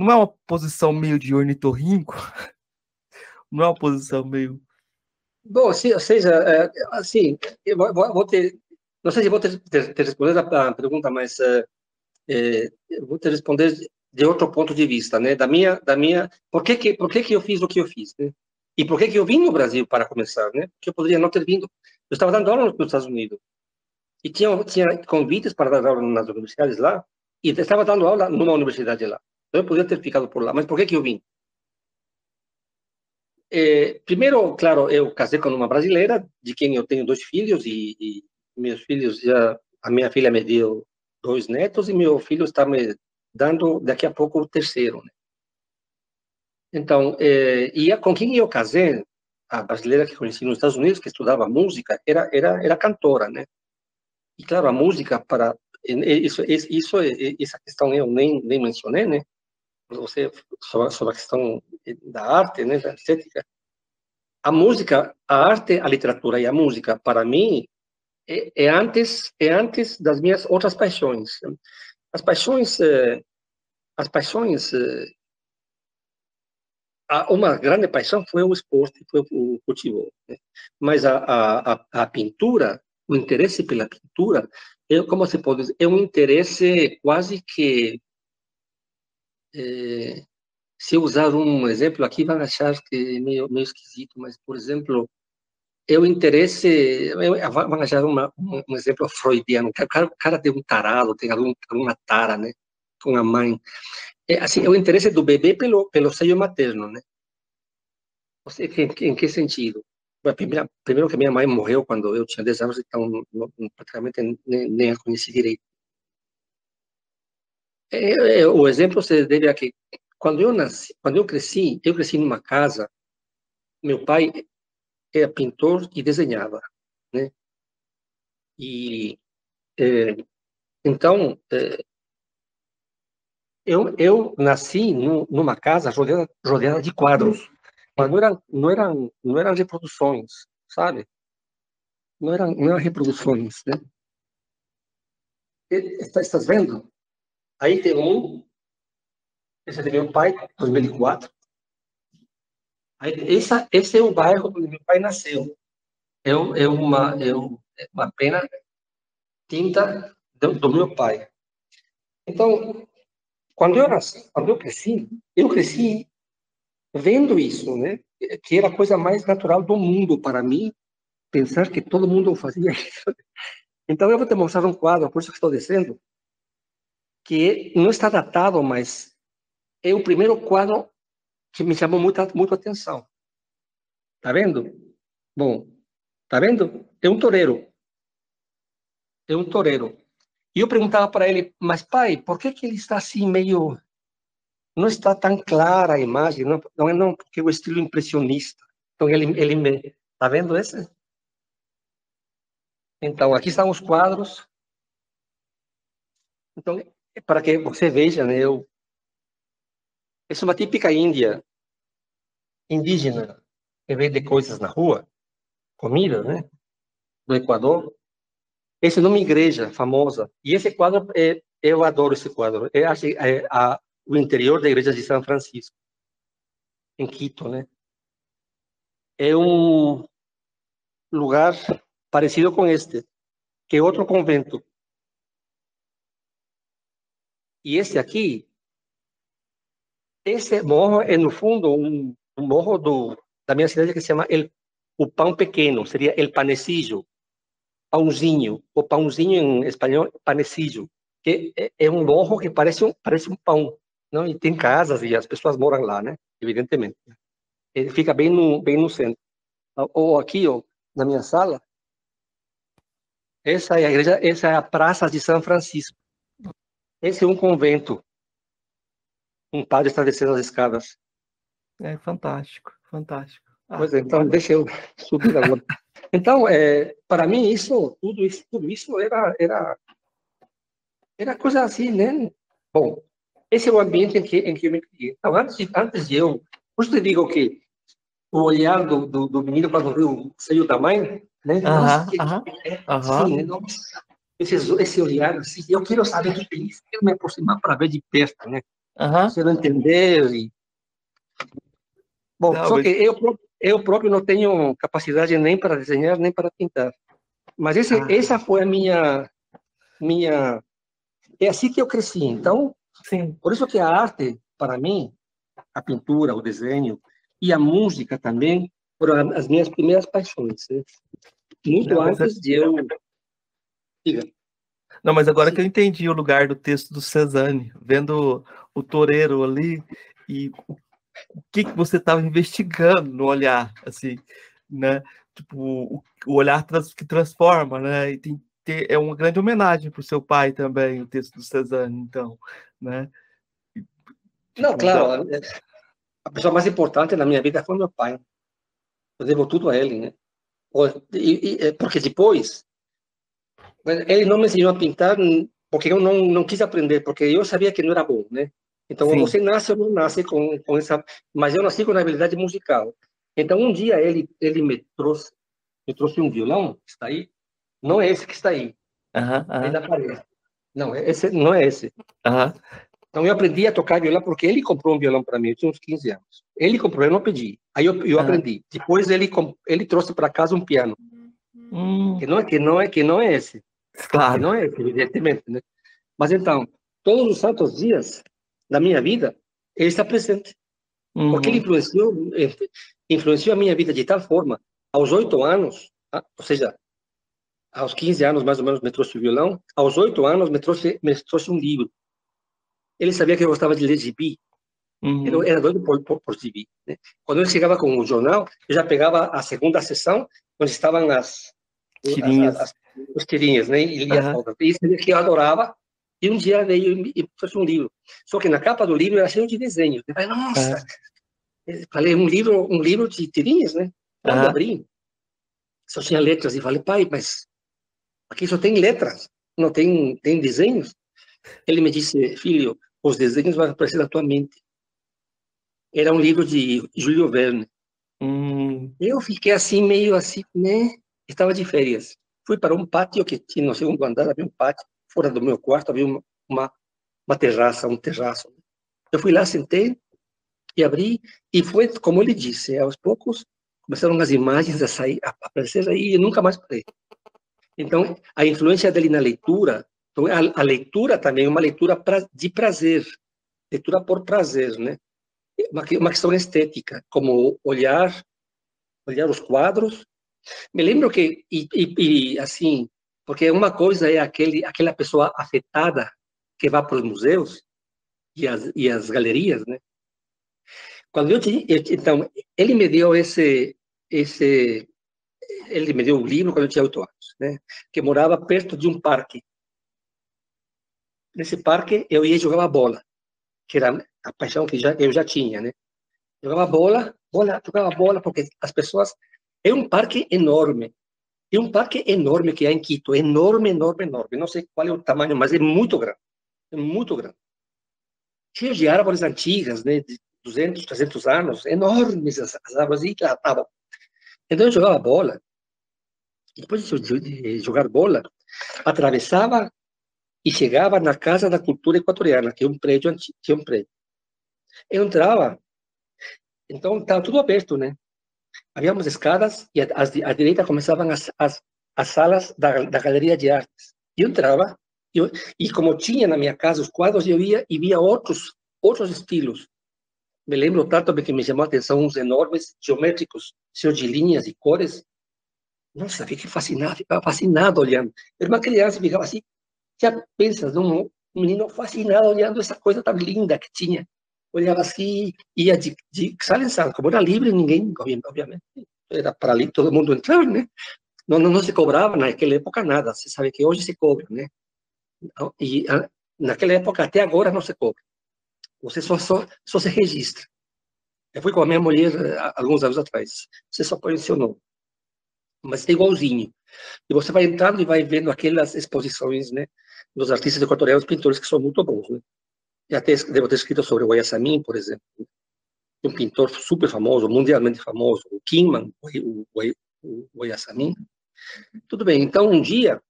Não é uma posição meio de ornitorrinco? [LAUGHS] Não é uma posição meio Bom, ou seja, é, assim, eu vou, ter, não sei se vou ter, ter responder a pergunta, mas é, é, vou te responder de outro ponto de vista, né? Da minha, da minha, por que que, por que que eu fiz o que eu fiz, né? E por que que eu vim no Brasil para começar, né? Porque eu poderia não ter vindo. Eu estava dando aula nos Estados Unidos e tinha tinha convites para dar aula nas universidades lá e estava dando aula numa universidade lá. Eu poderia ter ficado por lá, mas por que que eu vim? É, primeiro, claro, eu casei com uma brasileira, de quem eu tenho dois filhos, e, e meus filhos já, a minha filha me deu dois netos e meu filho está me dando daqui a pouco o terceiro. Né? Então, é, e a, com quem eu casei, a brasileira que conheci nos Estados Unidos, que estudava música, era era era cantora, né? E claro, a música para isso isso essa questão eu nem nem mencionei, né? Você sobre, sobre a questão da arte, né, da estética. A música, a arte, a literatura e a música, para mim, é, é antes é antes das minhas outras paixões. As paixões eh, as paixões eh, uma grande paixão foi o esporte, foi o futebol. Né? Mas a, a, a, pintura, o interesse pela pintura, é, como se pode dizer, é um interesse quase que. É, se eu usar um exemplo aqui, vão achar que é meio, meio esquisito, mas, por exemplo, é o interesse. Vão achar uma, um, exemplo freudiano. O cara, o cara tem um tarado, tem algum, alguma tara, né? Com a mãe é, assim, é o interesse do bebê pelo, pelo seio materno, né? Você, em, em que sentido? Primeiro, primeiro que minha mãe morreu quando eu tinha 10 anos, então não, praticamente nem, nem a conheci direito. É, é, o exemplo se deve a que quando eu nasci, quando eu cresci, eu cresci numa casa. Meu pai era pintor e desenhava, né? E é, então é, eu, eu nasci numa casa rodeada, rodeada de quadros, mas não eram, não eram, não eram reproduções, sabe? Não eram, não eram reproduções, né? Está, estás vendo? Aí tem um, esse é de meu pai, 2004. Aí, essa, esse é o bairro onde meu pai nasceu. É, é, uma, é uma pena tinta do, meu pai. Então, quando eu nasci, quando eu cresci, eu cresci vendo isso, né? Que era a coisa mais natural do mundo para mim, pensar que todo mundo fazia isso. [LAUGHS] Então eu vou te mostrar um quadro, por isso que estou dizendo, que não está datado, mas é o primeiro quadro que me chamou muita, muita atenção. Tá vendo? Bom, tá vendo? É um toureiro. É um toureiro. E eu perguntava para ele, mas pai, por que, que ele está assim meio. Não está tão clara a imagem, não, não é não, porque é o estilo impressionista. Então ele, ele me. Está vendo esse? Então, aqui estão os quadros. Então, para que você veja, né, eu. Essa é uma típica Índia, indígena, que vende coisas na rua, comida, né? Do Equador. Esse é uma igreja famosa. E esse quadro, é, eu adoro esse quadro. É, é a, o interior da igreja de São Francisco, em Quito, né? É um lugar parecido com este, que é outro convento. E esse aqui, esse morro é, no fundo, um, um morro do, da minha cidade que se chama El, o Pão Pequeno, seria El Panecillo pãozinho. O pãozinho em espanhol, panecillo, que é, é um morro que parece um, parece um pão. Não? E tem casas e as pessoas moram lá, né? Evidentemente. Ele fica bem no, bem no centro. Ou aqui, ó, na minha sala, essa é a igreja, essa é a Praça de São Francisco. Esse é um convento. Um padre está descendo as escadas. É fantástico, fantástico. Ah, pois é, então deixa eu subir agora. [LAUGHS] Então, é, para mim, isso, tudo isso, tudo isso era, era, era coisa assim, né? Bom, esse é o ambiente em que, em que eu me criei. Então, antes, antes de eu, por isso te digo que o olhar do, do, do menino quando viu o seio da mãe, né? Uh -huh, Nossa, esse, esse olhar, assim, eu quero saber o que é isso, quero me aproximar para ver de perto, né? Uh Quero entender e... Bom, Não, só mas... que eu eu próprio não tenho capacidade nem para desenhar nem para pintar. Mas esse, ah. essa foi a minha minha é assim que eu cresci. Então, Sim. por isso que a arte para mim, a pintura, o desenho e a música também foram as minhas primeiras paixões. Né? Muito não, antes de eu Diga. Não, mas agora Sim. que eu entendi o lugar do texto do Cezanne, vendo o toureiro ali e o que, que você estava investigando no olhar, assim, né? tipo, o, o olhar trans, que transforma, né? E tem, ter, é uma grande homenagem para o seu pai também, o texto do Cezanne, então, né? Tipo, Não, claro, então... a pessoa mais importante na minha vida foi meu pai. Eu devo tudo a ele, né? É, porque depois, ele não me ensinou a pintar porque eu não, não quis aprender, porque eu sabia que não era bom, né? Então, Sim. você nasce ou não nasce com, com essa... Mas eu nasci com a habilidade musical. Então, um dia ele, ele me trouxe, me trouxe um violão, que está aí. Não é esse que está aí. Uhum, uhum. Não, esse não é esse. Uhum. Então, eu aprendi a tocar violão porque ele comprou um violão para mim. Eu tinha uns 15 anos. Ele comprou, eu não pedi. Aí eu, eu aprendi. Depois ele, ele trouxe para casa um piano. Hum. Que, não é, que, não é, que não é esse. [LAUGHS] Claro. Não é evidentemente. Né? Mas então, todos os santos dias, na minha vida, ele está presente. Uhum. Porque ele influenciou, influenciou a minha vida de tal forma, aos oito anos, ah, ou seja, aos 15 anos mais ou menos me trouxe o violão, aos oito anos me trouxe, me trouxe um livro. Ele sabia que eu gostava de ler gibi, uhum. ele era doido por, por, por gibi. Né? Quando ele chegava com o jornal, eu já pegava a segunda sessão, onde estavam as, tirinhas. As, as, os tirinhas, né? E lia uhum. Isso que eu adorava, e um dia veio e trouxe um livro. Só que na capa do livro era cheio de desenhos. Eu falei, nossa, é. falei, um livro, um livro de tirinhas, né? Quando abri, só tinha letras. E falei, pai, mas aqui só tem letras, não tem, tem desenhos. Ele me disse, filho, os desenhos vão aparecer na tua mente. Era um livro de Júlio Verne. Hum. Eu fiquei assim, meio assim, né? Estava de férias. Fui para um pátio que tinha no segundo andar, havia um pátio fora do meu quarto havia uma, uma, uma terraça, um terraço. Eu fui lá, sentei e abri, e foi como ele disse, aos poucos começaram as imagens a sair, a aparecer aí, e nunca mais parei. Então, a influência dele na leitura, então a, a leitura também é uma leitura pra, de prazer, leitura por prazer, né? Uma, uma questão estética, como olhar, olhar os quadros. Me lembro que, e, e, e assim, porque uma coisa é aquele, aquela pessoa afetada que vai para os museus e as, e as galerias, né? Quando eu, eu então ele me deu esse esse ele me deu um livro quando eu tinha oito anos, né? Que morava perto de um parque. Nesse parque eu ia jogar bola, que era a paixão que já, eu já tinha, né? Jogava bola, bola, jogava bola porque as pessoas é um parque enorme, e um parque enorme que há em Quito, enorme, enorme, enorme. Não sei qual é o tamanho, mas é muito grande. É muito grande. Cheio de árvores antigas, né, de 200, 300 anos, enormes as, as árvores, e lá estavam. Então eu jogava bola. Depois de jogar bola, atravessava e chegava na Casa da Cultura Equatoriana, que é um prédio antigo, que é um prédio. Eu entrava, então estava tudo aberto, né? Habíamos escadas e à direita começavam as, as, as salas da, da galeria de artes. Eu entrava e como tinha na minha casa os quadros, eu ia e via outros outros estilos. Me lembro tanto que me chamou a atenção uns enormes geométricos, cheios de linhas e cores. Nossa, fiquei fascinado, ficava fascinado olhando. Era uma criança, ficava assim, já pensa, um menino fascinado olhando essa coisa tão linda que tinha olhava assim, ia de, de sala em sala, como era livre, ninguém, obviamente, era para ali todo mundo entrar, né? Não, não, não se cobrava naquela época nada, você sabe que hoje se cobra, né? E naquela época, até agora, não se cobra. Você só, só, só se registra. Eu fui com a minha mulher alguns anos atrás. Você só põe o seu nome. Mas é igualzinho. E você vai entrando e vai vendo aquelas exposições, né? Dos artistas equatorianos, pintores que são muito bons, né? Já ter, devo ter escrito sobre o Guayasamín, por exemplo, um pintor super famoso, mundialmente famoso, o Kingman, o, o, o. Tudo bem, então um dia,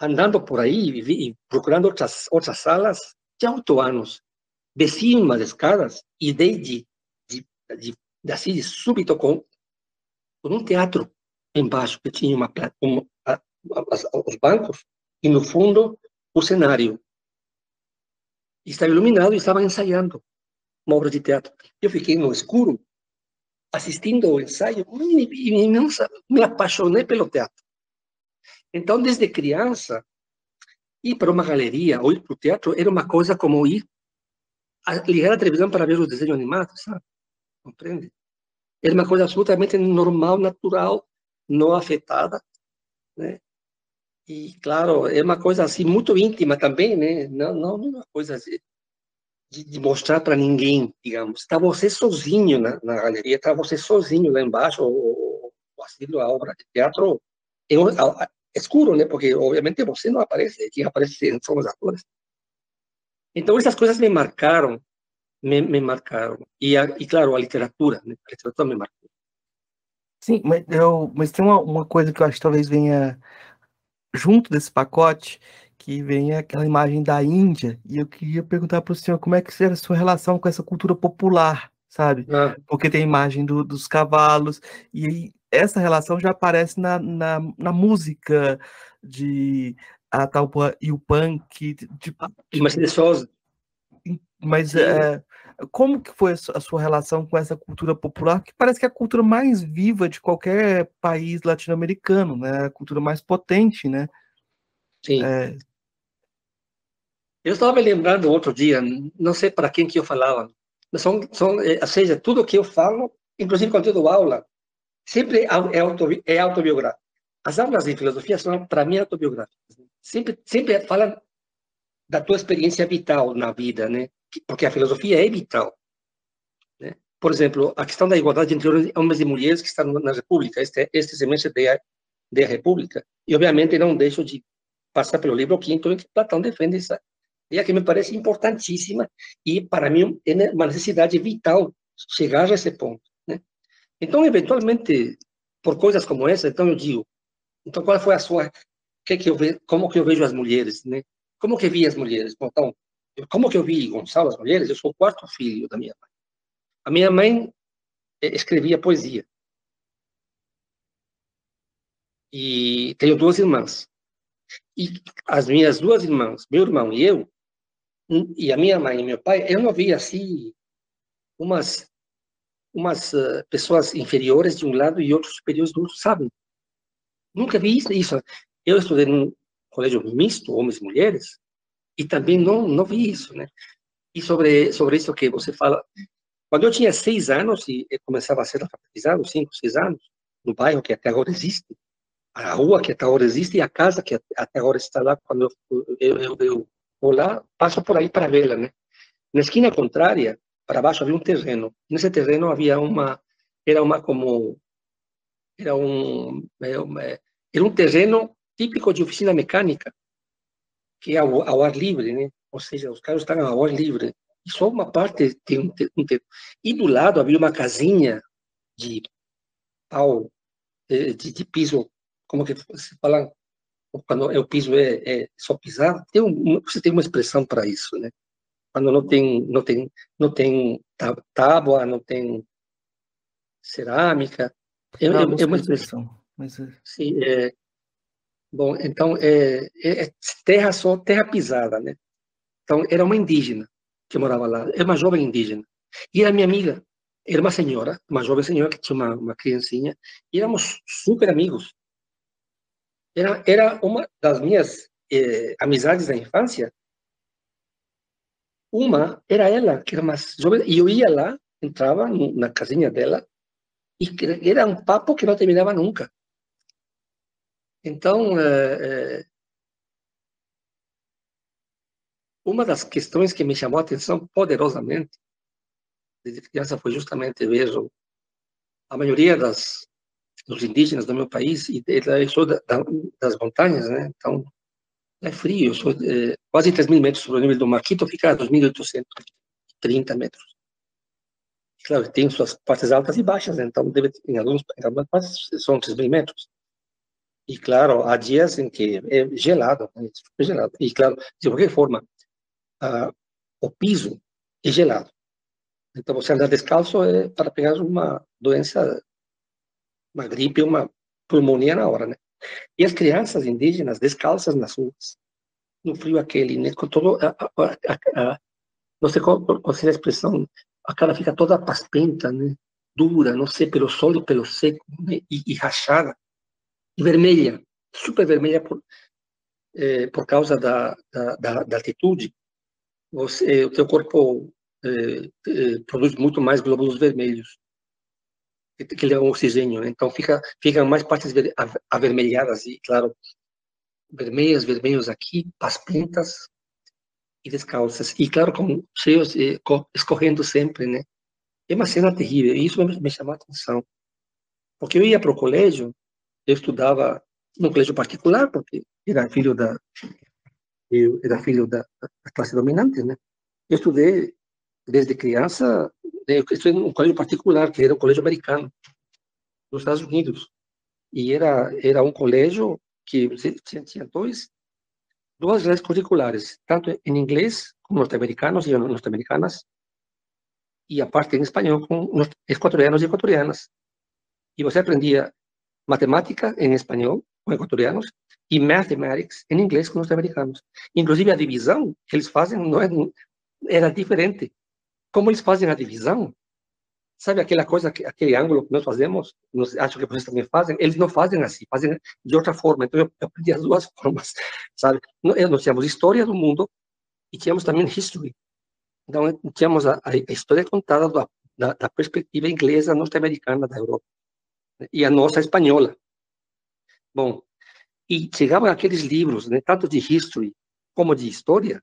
andando por aí e, procurando outras, outras salas, tinha oito anos, desci umas escadas e dei de, de, de, de assim, de súbito com, com um teatro embaixo, que tinha uma, uma a, os bancos, e no fundo o cenário estava iluminado e estava ensaiando uma obra de teatro. Eu fiquei no escuro, assistindo ao ensaio, e, e me apaixonei pelo teatro. Então, desde criança, ir para uma galeria ou ir para o teatro era uma coisa como ir a ligar a televisão para ver os desenhos animados, sabe? Compreende? era uma coisa absolutamente normal, natural, não afetada, né? E, claro, é uma coisa assim muito íntima também, né? Não, não uma coisa de, de mostrar para ninguém, digamos. Está você sozinho na, na galeria, está você sozinho lá embaixo, ou assistindo a obra de teatro é, é escuro, né? Porque, obviamente, você não aparece, quem aparece são os atores. Então, essas coisas me marcaram, me, me marcaram. E, a, e, claro, a literatura, né? A literatura me marcou. Sim, mas, eu, mas tem uma, uma coisa que eu acho que talvez venha junto desse pacote, que vem aquela imagem da Índia, e eu queria perguntar para o senhor como é que era a sua relação com essa cultura popular, sabe? Ah. Porque tem a imagem do, dos cavalos, e aí essa relação já aparece na, na, na música de a tal e o punk. De, de, Mercedes Souza. Mas é, como que foi a sua relação com essa cultura popular, que parece que é a cultura mais viva de qualquer país latino-americano, né? A cultura mais potente, né? Sim. É... Eu estava me lembrando outro dia, não sei para quem que eu falava, mas são, são, é, ou seja, tudo que eu falo, inclusive quando eu dou aula, sempre é, auto, é autobiográfico. As aulas de filosofia são, para mim, autobiográficas. Sempre, sempre falam da tua experiência vital na vida, né? Porque a filosofia é vital. Né? Por exemplo, a questão da igualdade entre homens e mulheres que está na República, este, este semestre da, da República, e obviamente não deixo de passar pelo livro quinto em que Platão defende essa ideia que me parece importantíssima e para mim é uma necessidade vital chegar a esse ponto. Né? Então, eventualmente, por coisas como essa, então eu digo, então qual foi a sua, que que eu ve, como que eu vejo as mulheres, né? Como que vi as mulheres? Bom, então, como que eu vi Gonçalo as mulheres? Eu sou o quarto filho da minha mãe. A minha mãe eh, escrevia poesia. E tenho duas irmãs. E as minhas duas irmãs, meu irmão e eu, hum, e a minha mãe e meu pai, eu não vi assim umas umas uh, pessoas inferiores de um lado e outros superiores do outro, sabe? Nunca vi isso. Eu estudei num colégio misto, homens e mulheres, e também não, não vi isso, né? E sobre, sobre isso que você fala, quando eu tinha seis anos e começava a ser alfabetizado, cinco, seis anos, no bairro que até agora existe, a rua que até agora existe e a casa que até agora está lá, quando eu, eu, eu, vou lá, passo por aí para vê-la, né? Na esquina contrária, para baixo, havia um terreno. Nesse terreno havia uma, era uma como, era um, é, era um terreno típico de oficina mecânica, que é ao, ao, ar livre, né? Ou seja, os carros estavam ao ar livre. E só uma parte tem um, um E do lado havia uma casinha de pau, de, de piso, como que se fala, quando o piso é, é só pisar, tem um, você tem uma expressão para isso, né? Quando não tem, não tem, não tem tábua, não tem cerâmica, é, não, é, é uma expressão. Mas... É. Sim, é, Bom, então, é, é, é, terra só, terra pisada, né? Então, era uma indígena que morava lá, era uma jovem indígena. E era minha amiga, era uma senhora, uma jovem senhora que tinha uma, uma criancinha, e éramos super amigos. Era, era uma das minhas eh, amizades da infância. Uma era ela, que era mais jovem, e eu ia lá, entrava na casinha dela, e era um papo que não terminava nunca. Então, é, é, uma das questões que me chamou a atenção poderosamente desde criança foi justamente ver a maioria das dos indígenas do meu país e eu sou da, das montanhas, né? Então é frio, eu sou é, quase 3 mil metros sobre o nível do mar. Quito fica a 2.830 metros. Claro, tem suas partes altas e baixas, né? então deve, em alguns partes são 3 mil metros. E claro, há dias em que é gelado, é gelado. E claro, de qualquer forma, o piso é gelado. Então você andar descalço é para pegar uma doença, uma gripe, uma pulmonia na hora, né? E as crianças indígenas descalças nas ruas, no frio aquele, né? Com todo, a, a, a, não sei qual, qual seria a expressão, a cara fica toda paspenta, né? Dura, não sei, pelo sol pelo seco, né? e, e rachada vermelha, super vermelha por, é, por causa da, da, da, da altitude. Você, o teu corpo é, é, produz muito mais glóbulos vermelhos. que ele um oxigênio, né? então fica, ficam mais partes avermelhadas e, claro, vermelhas, vermelhos aqui, as pintas e descalças. E, claro, com cheios, escorrendo sempre, né? É uma cena terrível, e isso me, me chamou a atenção. Porque eu ia para o colégio, eu estudava no colégio particular, porque era filho da eu era filho da, da classe dominante, né? Eu estudei desde criança, eu estudei num colégio particular, que era um colégio americano, nos Estados Unidos. E era era um colégio que tinha, dois duas grades curriculares, tanto em inglês com norte-americanos e norte-americanas, e a parte em espanhol com equatorianos e equatorianas. E você aprendia matemática em espanhol com equatorianos e mathematics em inglês com norte-americanos. Inclusive a divisão que eles fazem não é, era diferente. Como eles fazem a divisão, sabe aquela coisa, aquele ângulo que nós fazemos, nós, acho que vocês também fazem, eles não fazem assim, fazem de outra forma. Então eu aprendi as duas formas, [LAUGHS] sabe? Nós tínhamos história do mundo e tínhamos também history. Então tínhamos a, a história contada da, da, da perspectiva inglesa norte-americana da Europa e a nossa espanhola. Bom, e chegavam aqueles livros, né, tanto de history como de história,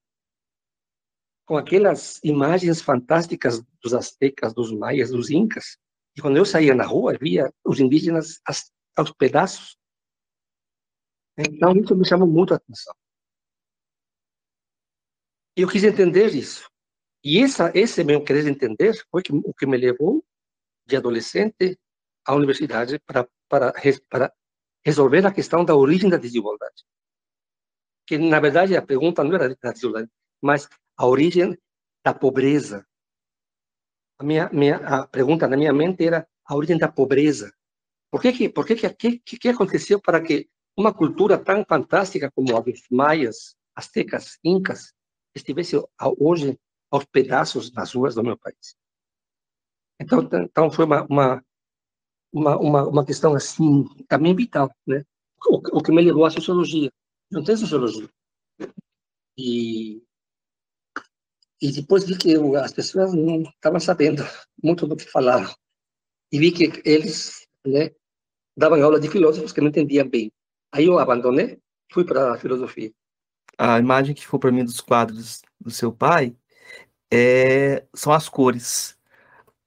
com aquelas imagens fantásticas dos astecas, dos maias, dos incas. E quando eu saía na rua, via os indígenas aos pedaços. Então, isso me chamou muito a atenção. Eu quis entender isso. E essa, esse meu querer entender foi o que me levou, de adolescente, à universidade para, para, para resolver a questão da origem da desigualdade. Que, na verdade, a pergunta não era da desigualdade, mas a origem da pobreza. A minha, minha a pergunta na minha mente era a origem da pobreza. Por que que, por que, que, que, que aconteceu para que uma cultura tão fantástica como a dos maias, astecas, incas, estivesse hoje aos pedaços nas ruas do meu país? Então, então foi uma, uma uma, uma, uma questão assim, também vital, né? O, o que me levou à sociologia. Não tenho sociologia. E, e depois vi que eu, as pessoas não estavam sabendo muito do que falavam. E vi que eles né, davam aula de filósofos que não entendiam bem. Aí eu abandonei, fui para a filosofia. A imagem que ficou para mim dos quadros do seu pai é, são as cores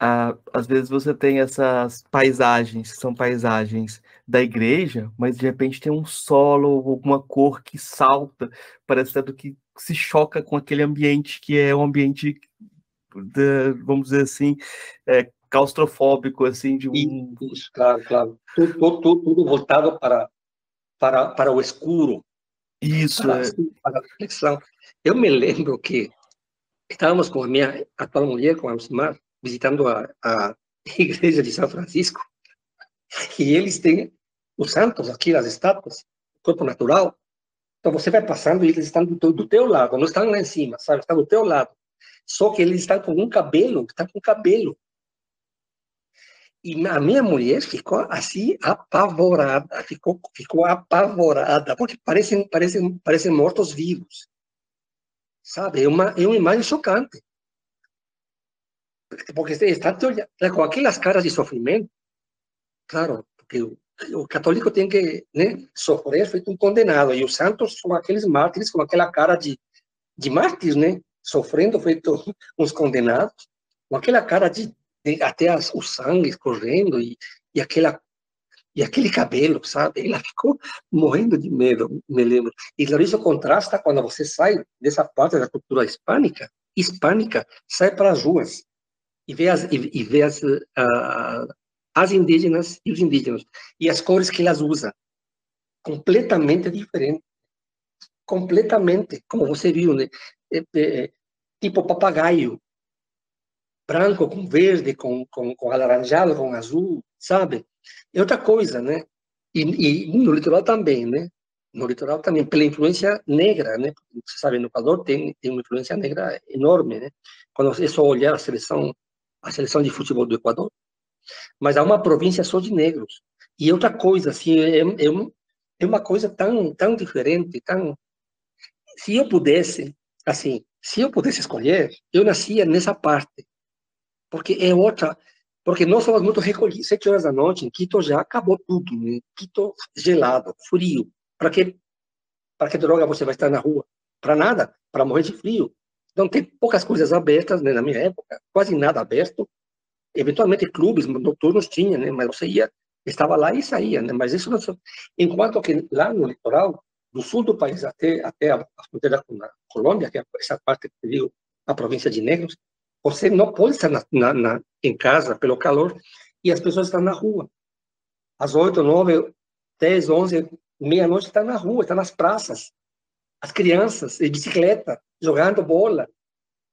ah, às vezes você tem essas paisagens, que são paisagens da igreja, mas de repente tem um solo, alguma cor que salta, parece do que se choca com aquele ambiente que é um ambiente, de, vamos dizer assim, é, claustrofóbico, assim, de um... Isso, claro, claro. Tudo, tudo, tudo voltado para, para, para o escuro. Isso, para, é. para a reflexão. Eu me lembro que estávamos com a minha atual mulher, com a Alcimar, visitando a, a igreja de São Francisco, e eles têm os santos aqui, as estátuas, corpo natural. Então você vai passando e eles estão do, do teu lado, não estão lá em cima, sabe? Estão do teu lado. Só que eles estão com um cabelo, estão com cabelo. E a minha mulher ficou assim apavorada, ficou ficou apavorada, porque parecem parecem parecem mortos vivos. Sabe? É uma é uma imagem chocante porque está com aquelas caras de sofrimento, claro, porque o, católico tem que né, sofrer feito um condenado, e os santos são aqueles mártires com aquela cara de, de mártires, né, sofrendo feito uns [LAUGHS] condenados, com aquela cara de, de até as, o sangue correndo, e, e aquela e aquele cabelo, sabe? Ela ficou morrendo de medo, me lembro. E isso contrasta quando você sai dessa parte da cultura hispânica, hispânica, sai para as ruas e ver as, e, e ver as, uh, as indígenas e os indígenas e as cores que elas usam. Completamente diferente. Completamente como você viu né? É, é, tipo papagaio. Branco com verde com, com, com alaranjado com azul sabe? É outra coisa né? E, e no litoral também né? No litoral também pela influência negra né? Você sabe no Equador tem, tem uma influência negra enorme né? Quando é só olhar a seleção a seleção de futebol do Equador, mas há uma província só de negros. E outra coisa, assim, é, é, é uma coisa tão, tão diferente, tão... Se eu pudesse, assim, se eu pudesse escolher, eu nascia nessa parte, porque é outra, porque nós somos muito recolhidos. Sete horas da noite, em Quito já acabou tudo. Né? Quito gelado, frio. Para que, que droga você vai estar na rua? Para nada, para morrer de frio. Então tem poucas coisas abertas, né? na minha época, quase nada aberto. Eventualmente clubes noturnos tinha, né? mas você ia, estava lá e saía. Né? Mas isso não... Enquanto que lá no litoral, do sul do país até, até a fronteira com a Colômbia, que é essa parte que digo, a província de Negros, você não pode estar na, na, na, em casa pelo calor e as pessoas estão na rua. Às oito, nove, dez, onze, meia-noite está na rua, está nas praças. As crianças de bicicleta, jogando bola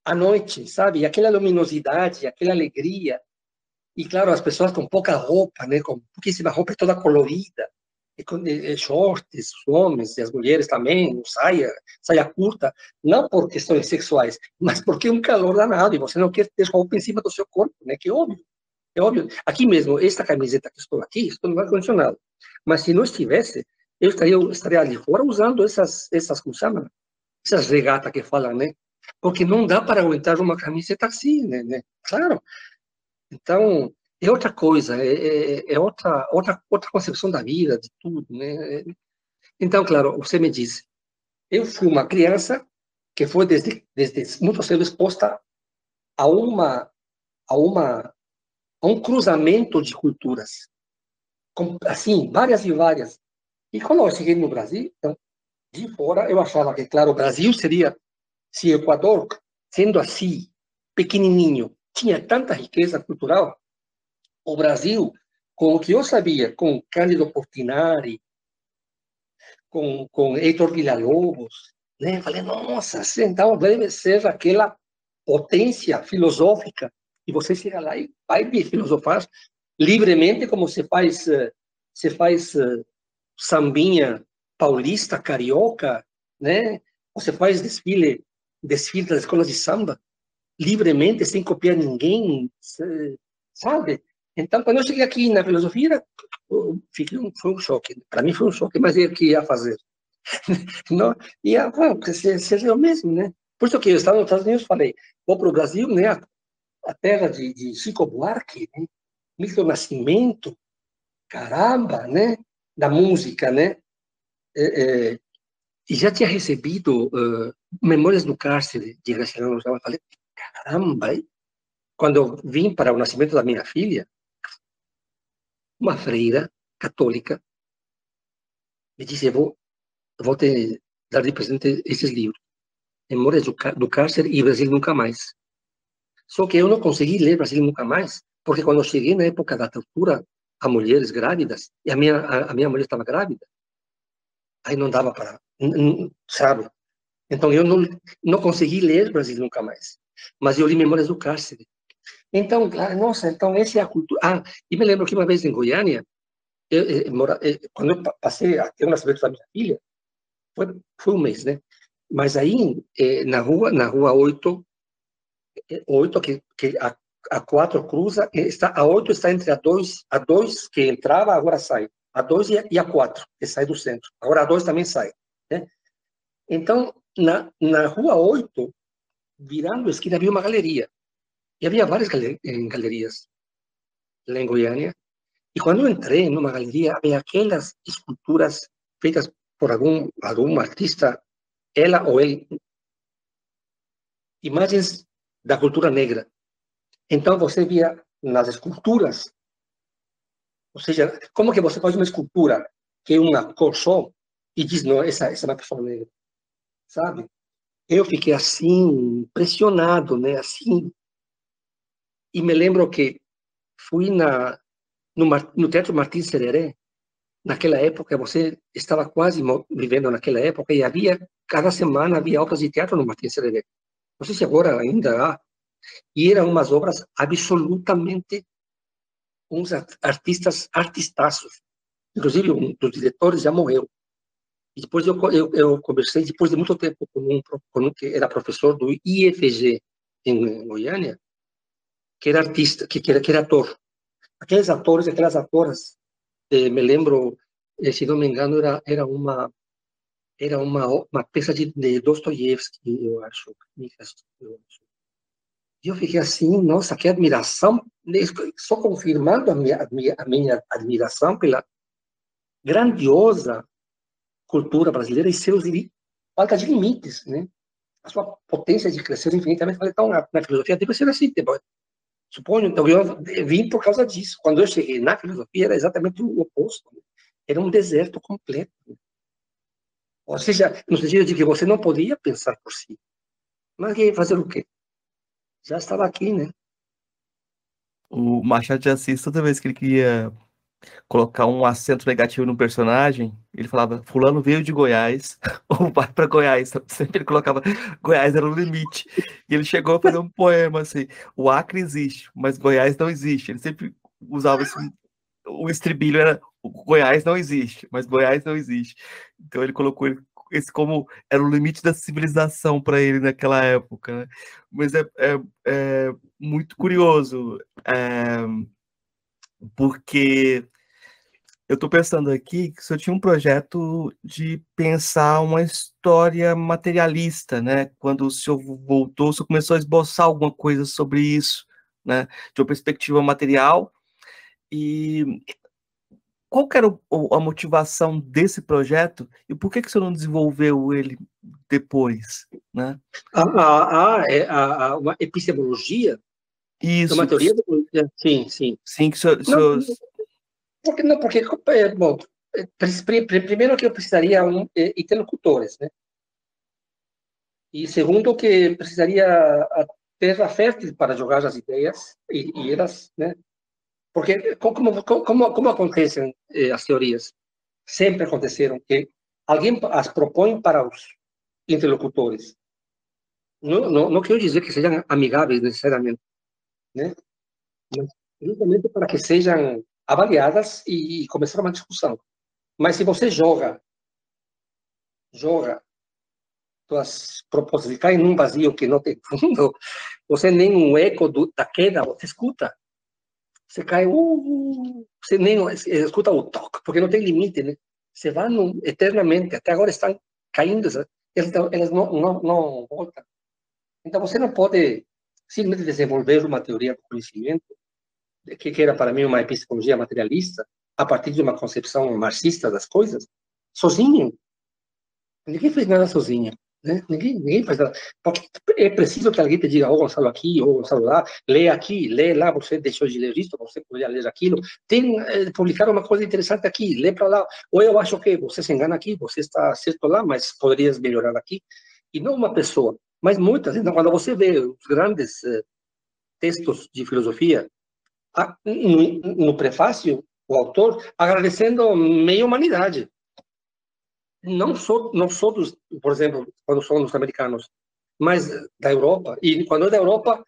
à noite, sabe? E aquela luminosidade, aquela alegria. E, claro, as pessoas com pouca roupa, né? Com pouquíssima roupa toda colorida e, shorts, os homens e as mulheres também, saia, saia curta, não por questões sexuais, mas porque é um calor danado e você não quer ter roupa em cima do seu corpo, né? Que é óbvio. É óbvio. Aqui mesmo, esta camiseta que estou aqui, estou no ar-condicionado. Mas se não estivesse, eu estaria, estaria ali fora usando essas, essas, como chama? Essas regatas que falam, né? Porque não dá para aguentar uma camiseta assim, né? né? Claro. Então, é outra coisa, é, é, é, outra, outra, outra concepção da vida, de tudo, né? Então, claro, você me disse, eu fui uma criança que foi desde, desde muito cedo exposta a uma, a uma, a um cruzamento de culturas, assim, várias e várias. E quando eu cheguei no Brasil, então, de fora, eu achava que, claro, o Brasil seria, se o Equador, sendo assim, pequenininho, tinha tanta riqueza cultural, o Brasil, com o que eu sabia, com Cândido Portinari, com, com Heitor Villa-Lobos, né? Falei, nossa, então deve ser aquela potência filosófica. E você chega lá e vai filosofar livremente, como se faz, se faz uh, sambinha paulista, carioca, né? Você faz desfile, desfile das escolas de samba livremente, sem copiar ninguém, sabe? Então, quando eu cheguei aqui na filosofia, fiquei um, foi um choque. Para mim foi um choque, mas eu que ia fazer. [LAUGHS] E ah, se, se o mesmo, né? Por isso que eu estava nos Estados Unidos, falei, vou para o Brasil, né? A, a terra de, de Chico Buarque, né? Milton Nascimento, caramba, né? Da música, né? É, é, já tinha recebido uh, Memórias do Cárcere de Graciano Rosado. Falei, caramba, hein? quando vim para o nascimento da minha filha, uma freira católica me disse: vou, vou te dar de presente esses livros, Memórias do, do Cárcere e Brasil Nunca Mais. Só que eu não consegui ler Brasil Nunca Mais, porque quando eu cheguei na época da tortura a mulheres grávidas, e a minha, a, a minha mulher estava grávida, aí não dava para, sabe? Então eu não, não consegui ler Brasil Nunca Mais. Mas eu li Memórias do Cárcere. Então, nossa, então essa é a cultura. Ah, e me lembro que uma vez em Goiânia, eu, eu, eu, quando eu passei a ter o nascimento da minha filha, foi, foi um mês, né? Mas aí, eh, na rua, na rua 8, 8 que, que a, a 4 cruza, está, a 8 está entre a 2, a 2 que entrava, agora sai. A 2 e a, e a 4, que sai do centro. Agora a 2 também sai. Né? Então, na, na rua 8, virando a esquina, havia uma galeria. E havia várias galerias lá em Goiânia. E quando eu entrei numa galeria, havia aquelas esculturas feitas por algum, algum artista, ela ou ele, imagens da cultura negra. Então você via nas esculturas, ou seja, como que você faz uma escultura que é uma cor só e diz, não, essa, essa é uma pessoa negra, sabe? Eu fiquei assim, impressionado, né? Assim, e me lembro que fui na, no, no Teatro Martins Sereré, naquela época, você estava quase vivendo naquela época, e havia, cada semana havia obras de teatro no Martins Sereré. Não sei se agora ainda há. E eram umas obras absolutamente uns artistas artistaços. Inclusive, um dos diretores já morreu. E depois eu, eu, eu conversei, depois de muito tempo, com um, com um que era professor do IFG em Goiânia, que era artista, que, que, era, que era ator. Aqueles atores, aquelas atoras, eh, me lembro, eh, se não me engano, era, era uma era uma, uma peça de, de Dostoiévski, eu acho. Eu acho. Eu fiquei assim, nossa, que admiração, só confirmando a minha, a minha, admiração pela grandiosa cultura brasileira e seus falta de limites, né? A sua potência de crescer infinitamente. Então, na, na filosofia deve ser assim. Tipo, suponho, então eu vim por causa disso. Quando eu cheguei na filosofia, era exatamente o oposto. Né? Era um deserto completo. Né? Ou seja, no sentido de que você não podia pensar por si. Mas fazer o quê? Já estava aqui, né? O Machado de Assis, toda vez que ele queria colocar um acento negativo no personagem, ele falava, fulano veio de Goiás, [LAUGHS] ou vai para Goiás. [LAUGHS] Sempre ele colocava, Goiás era o limite. E ele chegou a fazer um poema assim, o Acre existe, mas Goiás não existe. Ele sempre usava esse, o estribilho era, Goiás não existe, mas Goiás não existe. Então ele colocou esse como era o limite da civilização para ele naquela época. Né? Mas é, é, é muito curioso. É, porque eu estou pensando aqui que se eu tinha um projeto de pensar uma história materialista, né? Quando o senhor voltou, o senhor começou a esboçar alguma coisa sobre isso, né? De uma perspectiva material. E qual era a motivação desse projeto e por que, que o senhor não desenvolveu ele depois, né? A, a, a, é, a, a uma epistemologia isso. Uma teoria. Sim, sim. Sim, que so, não, porque, não, porque, é, bom, é, primeiro que eu precisaria um, interlocutores, né? E segundo que precisaria a terra fértil para jogar as ideias e, e elas, né? Porque como, como, como acontecem eh, as teorias? Sempre aconteceram que alguém as propõe para os interlocutores. Não, não, não quero dizer que sejam amigáveis necessariamente, né? justamente para que sejam avaliadas e, e começar uma discussão. Mas se você joga, joga suas propostas e cai num vazio que não tem [LAUGHS] fundo, você nem um eco do, da queda você escuta. Você cai, uh, você nem escuta o toque, porque não tem limite, né? Você vai no, eternamente, até agora estão caindo, elas, elas não, não, não voltam. Então você não pode simplesmente desenvolver uma teoria do conhecimento, que, que era para mim uma epistemologia materialista, a partir de uma concepção marxista das coisas, sozinho. Ninguém fez nada sozinho. Né? Ninguém, ninguém faz nada. É preciso que alguém te diga, ô oh, Gonçalo aqui, ô oh, Gonçalo lá, lê aqui, lê lá, você deixou de ler isso, você poderia ler aquilo. Tem, eh, publicar uma coisa interessante aqui, lê para lá. Ou eu acho que você se engana aqui, você está certo lá, mas poderias melhorar aqui. E não uma pessoa. Mas muitas, então, quando você vê os grandes uh, textos de filosofia, a, no, no, prefácio, o autor agradecendo meia humanidade. Não só, não só dos, por exemplo, quando são os americanos, mas da Europa. E quando é da Europa,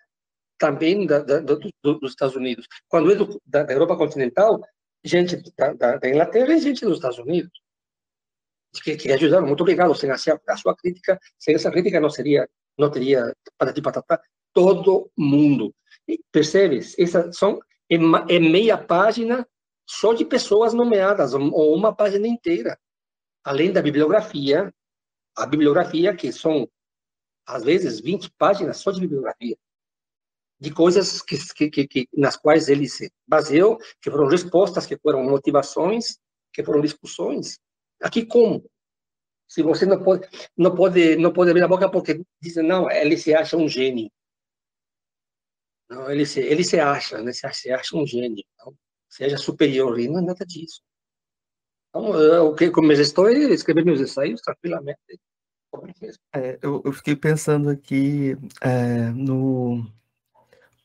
também da, da, do, dos Estados Unidos. Quando é do, da, da, Europa continental, gente da, da, Inglaterra e gente dos Estados Unidos. Que, que ajudaram. Muito obrigado. Sem a, a sua crítica, sem essa crítica não seria não teria patati patatá, todo mundo. Percebes? Essas são é, é meia página só de pessoas nomeadas, ou uma página inteira. Além da bibliografia, a bibliografia que são, às vezes, 20 páginas só de bibliografia. De coisas que, que, que, nas quais ele se baseou, que foram respostas, que foram motivações, que foram discussões. Aqui como? Se você não pode, não pode, não pode abrir a boca porque dizem, não, ele se acha um gênio. Não, ele se, ele se acha, né? Se, se acha um gênio. Então, seja superior, e não é nada disso. Então, eu, que como estou é escrever meus ensaios tranquilamente. É, eu, eu, fiquei pensando aqui é, no.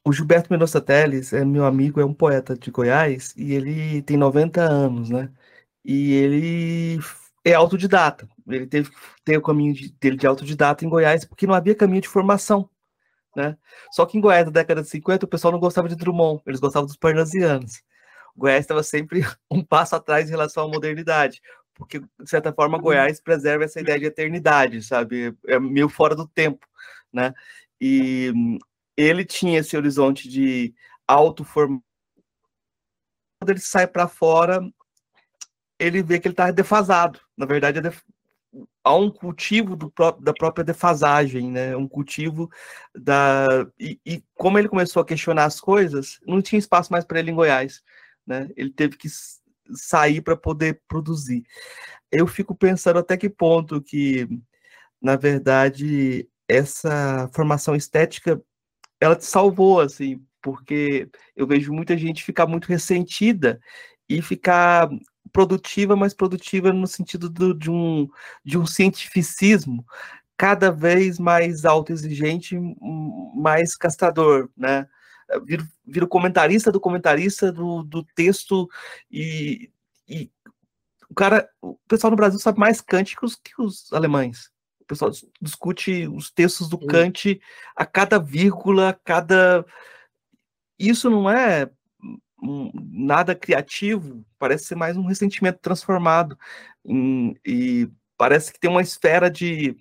O Gilberto Mendonça Teles é meu amigo, é um poeta de Goiás e ele tem 90 anos, né? E ele é autodidata. Ele teve que ter o caminho de, dele de autodidata em Goiás, porque não havia caminho de formação. Né? Só que em Goiás, na década de 50, o pessoal não gostava de Drummond, eles gostavam dos parnasianos. Goiás estava sempre [LAUGHS] um passo atrás em relação à modernidade, porque, de certa forma, Goiás preserva essa ideia de eternidade, sabe? É meio fora do tempo, né? E ele tinha esse horizonte de autoformação. Quando ele sai para fora, ele vê que ele está defasado. Na verdade, há um cultivo do, da própria defasagem, né? Um cultivo da e, e, como ele começou a questionar as coisas, não tinha espaço mais para ele em Goiás, né? Ele teve que sair para poder produzir. Eu fico pensando até que ponto que, na verdade, essa formação estética ela te salvou, assim, porque eu vejo muita gente ficar muito ressentida e ficar produtiva, mas produtiva no sentido do, de, um, de um cientificismo cada vez mais autoexigente, mais castrador, né? Vira, vira o comentarista do comentarista do, do texto e, e o cara, o pessoal no Brasil sabe mais Kant que os, que os alemães. O pessoal discute os textos do Kant a cada vírgula, a cada. Isso não é nada criativo, parece ser mais um ressentimento transformado. Em, e parece que tem uma esfera de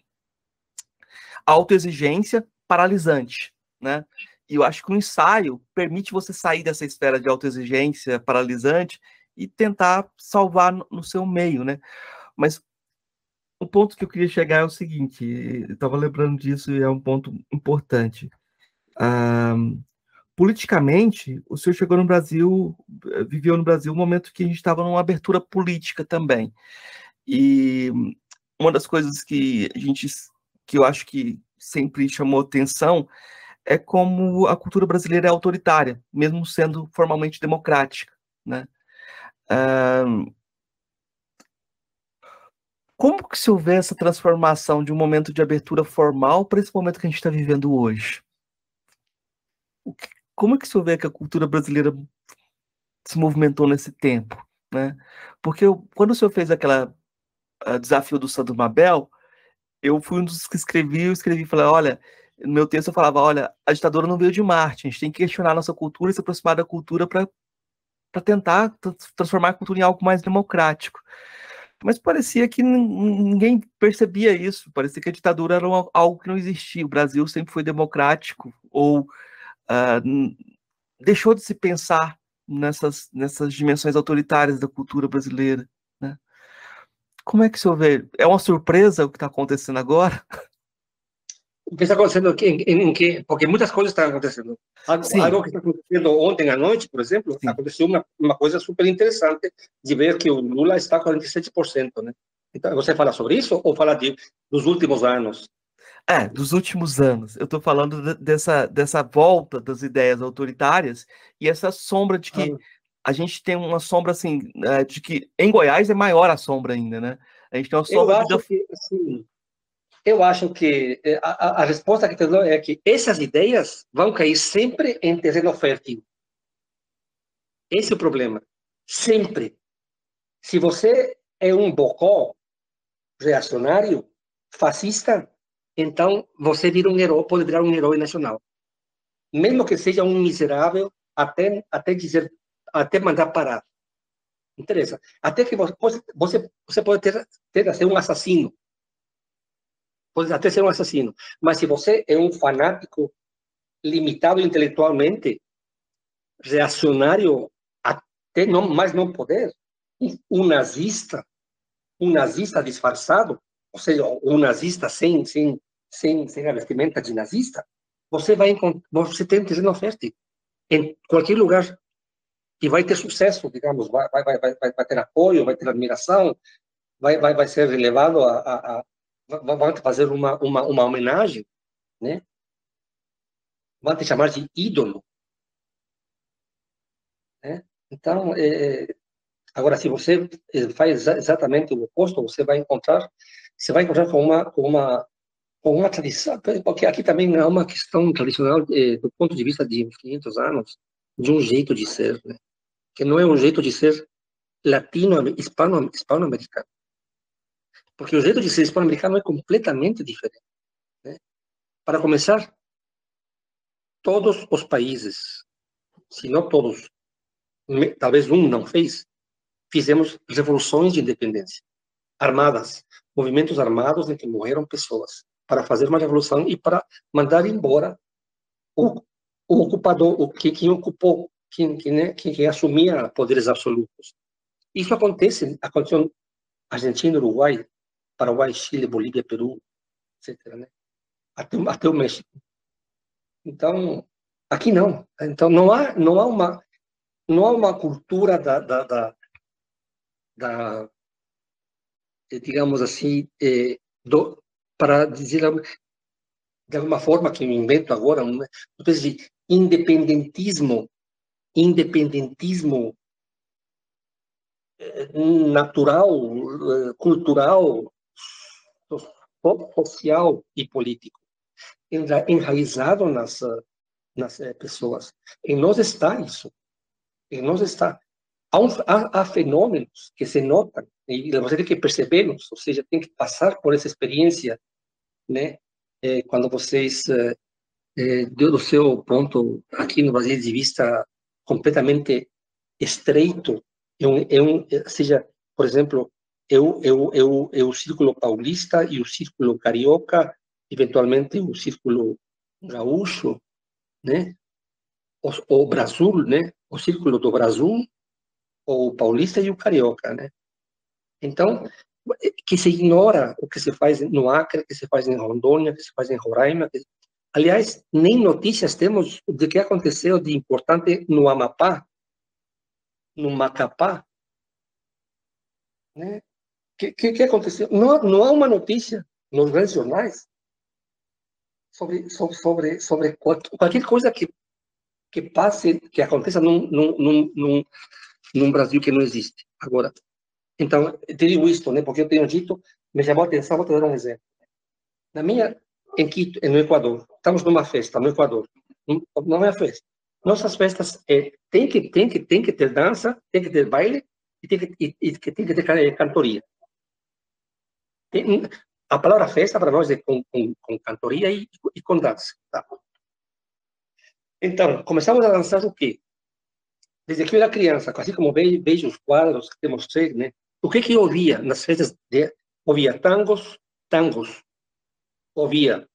autoexigência paralisante, né? E eu acho que o ensaio permite você sair dessa esfera de autoexigência paralisante e tentar salvar no, seu meio, né? Mas o ponto que eu queria chegar é o seguinte, eu estava lembrando disso e é um ponto importante. Ah, politicamente, o senhor chegou no Brasil, eh, viveu no Brasil um momento que a gente estava numa abertura política também. E uma das coisas que a gente, que eu acho que sempre chamou atenção, é como a cultura brasileira é autoritária, mesmo sendo formalmente democrática, né? como que se houver essa transformação de um momento de abertura formal para esse momento que a gente está vivendo hoje? Que, como é que se houver que a cultura brasileira se movimentou nesse tempo, né? Porque eu, quando o senhor fez aquela desafio do Santo Mabel, eu fui um dos que escrevi, eu escrevi, falei, olha, no meu texto eu falava, olha, a ditadura não veio de Marte, a gente tem que questionar a nossa cultura e se aproximar da cultura para tentar transformar a cultura em algo mais democrático. Mas parecia que ninguém percebia isso, parecia que a ditadura era algo que não existia. O Brasil sempre foi democrático, ou uh, deixou de se pensar nessas, nessas dimensões autoritárias da cultura brasileira. Né? Como é que o senhor vê? É uma surpresa o que está acontecendo agora? [LAUGHS] O que está acontecendo aqui, em, em, que, porque muitas coisas estão acontecendo. Algo, algo, que está acontecendo ontem à noite, por exemplo, Sim. aconteceu uma, uma coisa super interessante de ver que o Lula está com 47%, né? Então, você fala sobre isso ou fala de, dos últimos anos? É, dos últimos anos. Eu estou falando dessa, dessa volta das ideias autoritárias e essa sombra de que ah. a gente tem uma sombra assim, é, de que em Goiás é maior a sombra ainda, né? A gente tem uma sombra. Eu acho de... que, assim, eu acho que eh, a, a resposta que te dou é que essas ideias vão cair sempre em terreno fértil. Esse é o problema. Sempre. Se você é um bocó reacionário, fascista, então você vira um herói, pode virar um herói nacional. Mesmo que seja um miserável, até, até dizer, até mandar parar. Interessa. Até que você, você, você pode ter, ter a ser um assassino pode até ser um assassino. Mas se você é um fanático limitado intelectualmente, reacionário até não mais não poder, um nazista, um nazista disfarçado, ou seja, um nazista sem sem sem, sem a vestimenta de nazista, você vai você tem terreno fértil em qualquer lugar e vai ter sucesso, digamos, vai vai vai vai, ter apoio, vai ter admiração, vai vai vai ser relevado a, a, vão fazer uma, uma, uma homenagem, né? Vão te chamar de ídolo. Né? Então, é, agora, se você faz exatamente o oposto, você vai encontrar, você vai encontrar com uma, com uma, com uma tradição, porque aqui também é uma questão tradicional, é, do ponto de vista de 500 anos, de um jeito de ser, né? que não é um jeito de ser latino, hispano, hispano-americano. Porque o jeito de ser hispano-americano é completamente diferente. Né? Para começar, todos os países, se não todos, talvez um não fez, fizemos revoluções de independência, armadas, movimentos armados em que morreram pessoas, para fazer uma revolução e para mandar embora o, o ocupador, o que quem ocupou, quem, quem, né, quem, quem assumia poderes absolutos. Isso acontece, aconteceu Argentina, Uruguai, Paraguai, Chile, Bolívia, Peru, etc. Né? Até, até o México. Então, aqui não. Então, não há, não há uma não há uma cultura da, da, da, da digamos assim, eh, do, para dizer de alguma forma que eu invento agora, uma espécie de independentismo, independentismo eh, natural, eh, cultural, social e político, enraizado nas, nas eh, pessoas. Em nós está isso. Em nós está. Há, há, há fenômenos que se notam e você tem que percebê-los, ou seja, tem que passar por essa experiência, né? É, quando vocês, é, do seu ponto aqui no Brasil de vista completamente estreito, é um, é um, seja, por exemplo, eu, eu, eu, eu o círculo paulista e o círculo carioca, eventualmente o círculo gaúcho, né? O, o Brasil, né? O círculo do Brasil, o paulista e o carioca, né? Então, que se ignora o que se faz no Acre, que se faz em Rondônia, que se faz em Roraima. Que... Aliás, nem notícias temos de que aconteceu de importante no Amapá, no Macapá. Né? Que, que, que aconteceu? Não, não há uma notícia nos grandes jornais sobre, sobre, sobre, sobre qualquer coisa que, que passe, que aconteça num, num, num, num Brasil que não existe. Agora, então, te digo isto, né, porque eu tenho dito, me chamou a atenção, vou te dar um exemplo. Na minha, em Quito, no Equador, estamos numa festa no Equador, não é festa. Nossas festas é, tem que tem que tem que ter dança, tem que ter baile e tem que e, e tem que ter cantoria. A palavra festa para nós é com, com, com cantoria e, e com dança. Tá? Então, começamos a dançar o quê? Desde que eu era criança, assim como vejo, vejo os quadros que temos né? O que que eu ouvia nas festas? De, ouvia tangos, tangos. Ouvia,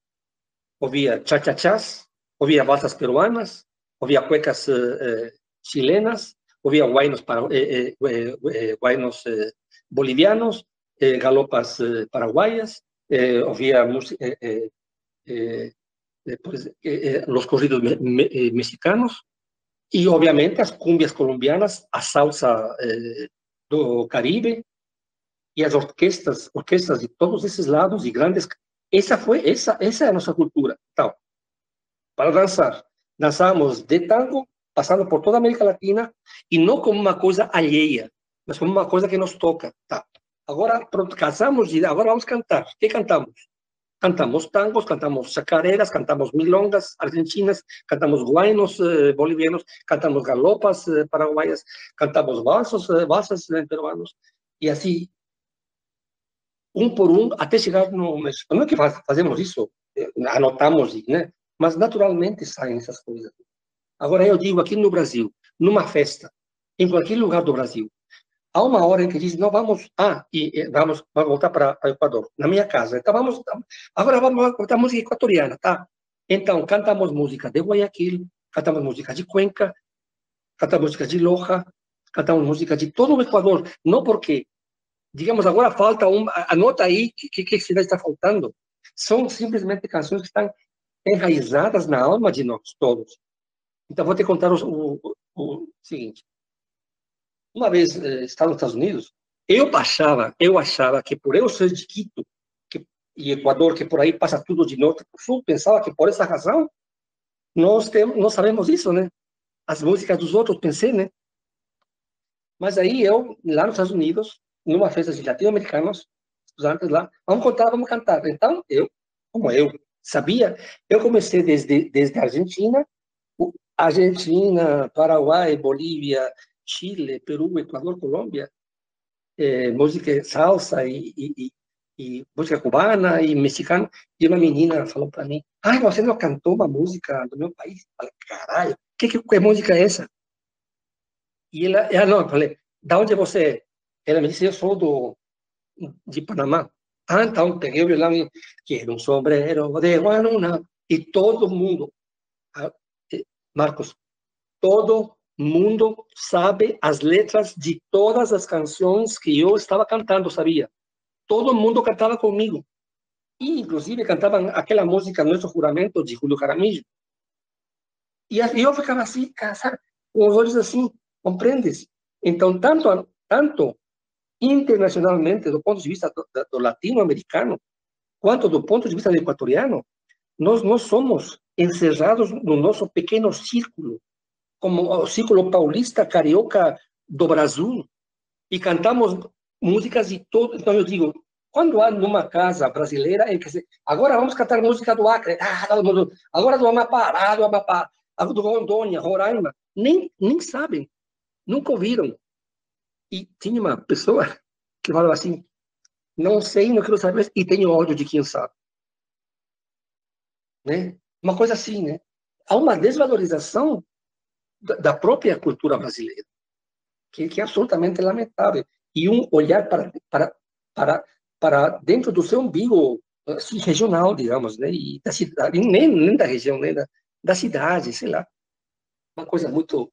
ouvia cha-cha-chás, ouvia valsas peruanas, ouvia cuecas eh, chilenas, ouvia guainos, para, eh, eh, eh guainos eh, bolivianos, eh, galopas paraguayas, ouvia pues, los corridos me, me, mexicanos y obviamente las cumbias colombianas, a salsa do Caribe e as orquestras, orquestras de todos esses lados e grandes. Essa foi essa essa é cultura. Então, para dançar, dançamos de tango, passando por toda América Latina e não como uma coisa alheia, mas como uma coisa que nos toca. Tá. Agora, pronto, casamos e agora vamos cantar. O que cantamos? Cantamos tangos, cantamos chacareras, cantamos milongas argentinas, cantamos guainos eh, bolivianos, cantamos galopas eh, paraguaias, cantamos valsos, eh, valsas eh, peruanos, e assim, um por um, até chegar no. Não é que fazemos isso, eh, anotamos, né? mas naturalmente saem essas coisas. Agora, eu digo aqui no Brasil, numa festa, em qualquer lugar do Brasil, há uma hora em que diz, não, vamos, ah, e, e vamos, vamos voltar para o Equador, na minha casa. Então, vamos, agora vamos cantar música equatoriana, tá? Então, cantamos música de Guayaquil, cantamos música de Cuenca, cantamos música de Loja, cantamos música de todo o Equador, não porque, digamos, agora falta um, anota aí que, que, que cidade está faltando. São simplesmente canções que estão enraizadas na alma de nós todos. Então, vou te contar o, o, o seguinte. Uma vez eh, estava nos Estados Unidos, eu achava, eu achava que por eu ser de Quito que, e Equador, que por aí passa tudo de norte para sul, pensava que por essa razão nós temos, nós sabemos isso, né? As músicas dos outros, pensei, né? Mas aí eu, lá nos Estados Unidos, numa festa de latino-americanos, estudantes lá, vamos contar, vamos cantar. Então, eu, como eu sabia, eu comecei desde, desde a Argentina, Argentina, Paraguai, Bolívia, Chile, Peru, Equador, Colômbia, é, música salsa e, e, e, música cubana e mexicana. E uma menina falou para mim: Ah, você não cantou uma música do meu país? Eu falei: Caralho, que, que, que música é essa? E ela, ela não, eu falei: Da onde você é? Ela me disse: Eu sou do, de Panamá. Ah, então peguei o violão e quero um sombrero de guanuna. E todo mundo, ah, eh, Marcos, todo mundo sabe as letras de todas as canções que eu estava cantando, sabia? todo mundo cantava comigo. E, inclusive, cantavam aquela música Nosso Juramento, de Julio Jaramillo. E eu ficava assim, sabe, com os olhos assim, compreendes? Então, tanto, tanto internacionalmente, do ponto de vista do, do latino-americano, quanto do ponto de vista do equatoriano, nós não somos encerrados no nosso pequeno círculo, como o círculo paulista, carioca do Brasil, e cantamos músicas de todo. Então, eu digo, quando há numa casa brasileira em que se, agora vamos cantar música do Acre, ah, todo mundo, agora do Amapá, ah, do Amapá, do Rondônia, Roraima, nem, nem sabem, nunca ouviram. E tinha uma pessoa [LAUGHS] que falava assim, não sei, não quero saber, e tenho ódio de quem sabe. Né? Uma coisa assim, né? Há uma desvalorização da própria cultura brasileira, que, que é absolutamente lamentável. E um olhar para, para, para, para dentro do seu umbigo assim, regional, digamos, né? E da cidade, nem, nem da região, nem da, da cidade, sei lá. Uma coisa muito.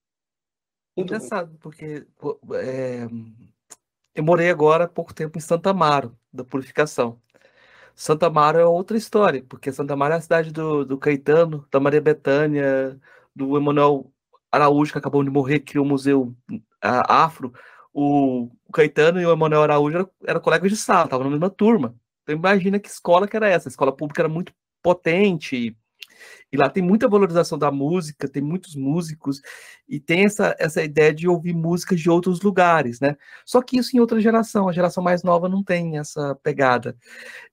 muito Engraçado, porque é, eu morei agora há pouco tempo em Santa Amaro, da Purificação. Santa Amaro é outra história, porque Santa Amaro é a cidade do, do Caetano, da Maria Bethânia, do Emanuel Araújo, que acabou de morrer, criou o Museu Afro. O, Caetano e o Emanuel Araújo eram, eram colegas de sala, estavam na mesma turma. Então imagina que escola que era essa. A escola pública era muito potente, e lá tem muita valorização da música, tem muitos músicos, e tem essa, essa ideia de ouvir músicas de outros lugares, né? Só que isso em outra geração, a geração mais nova não tem essa pegada.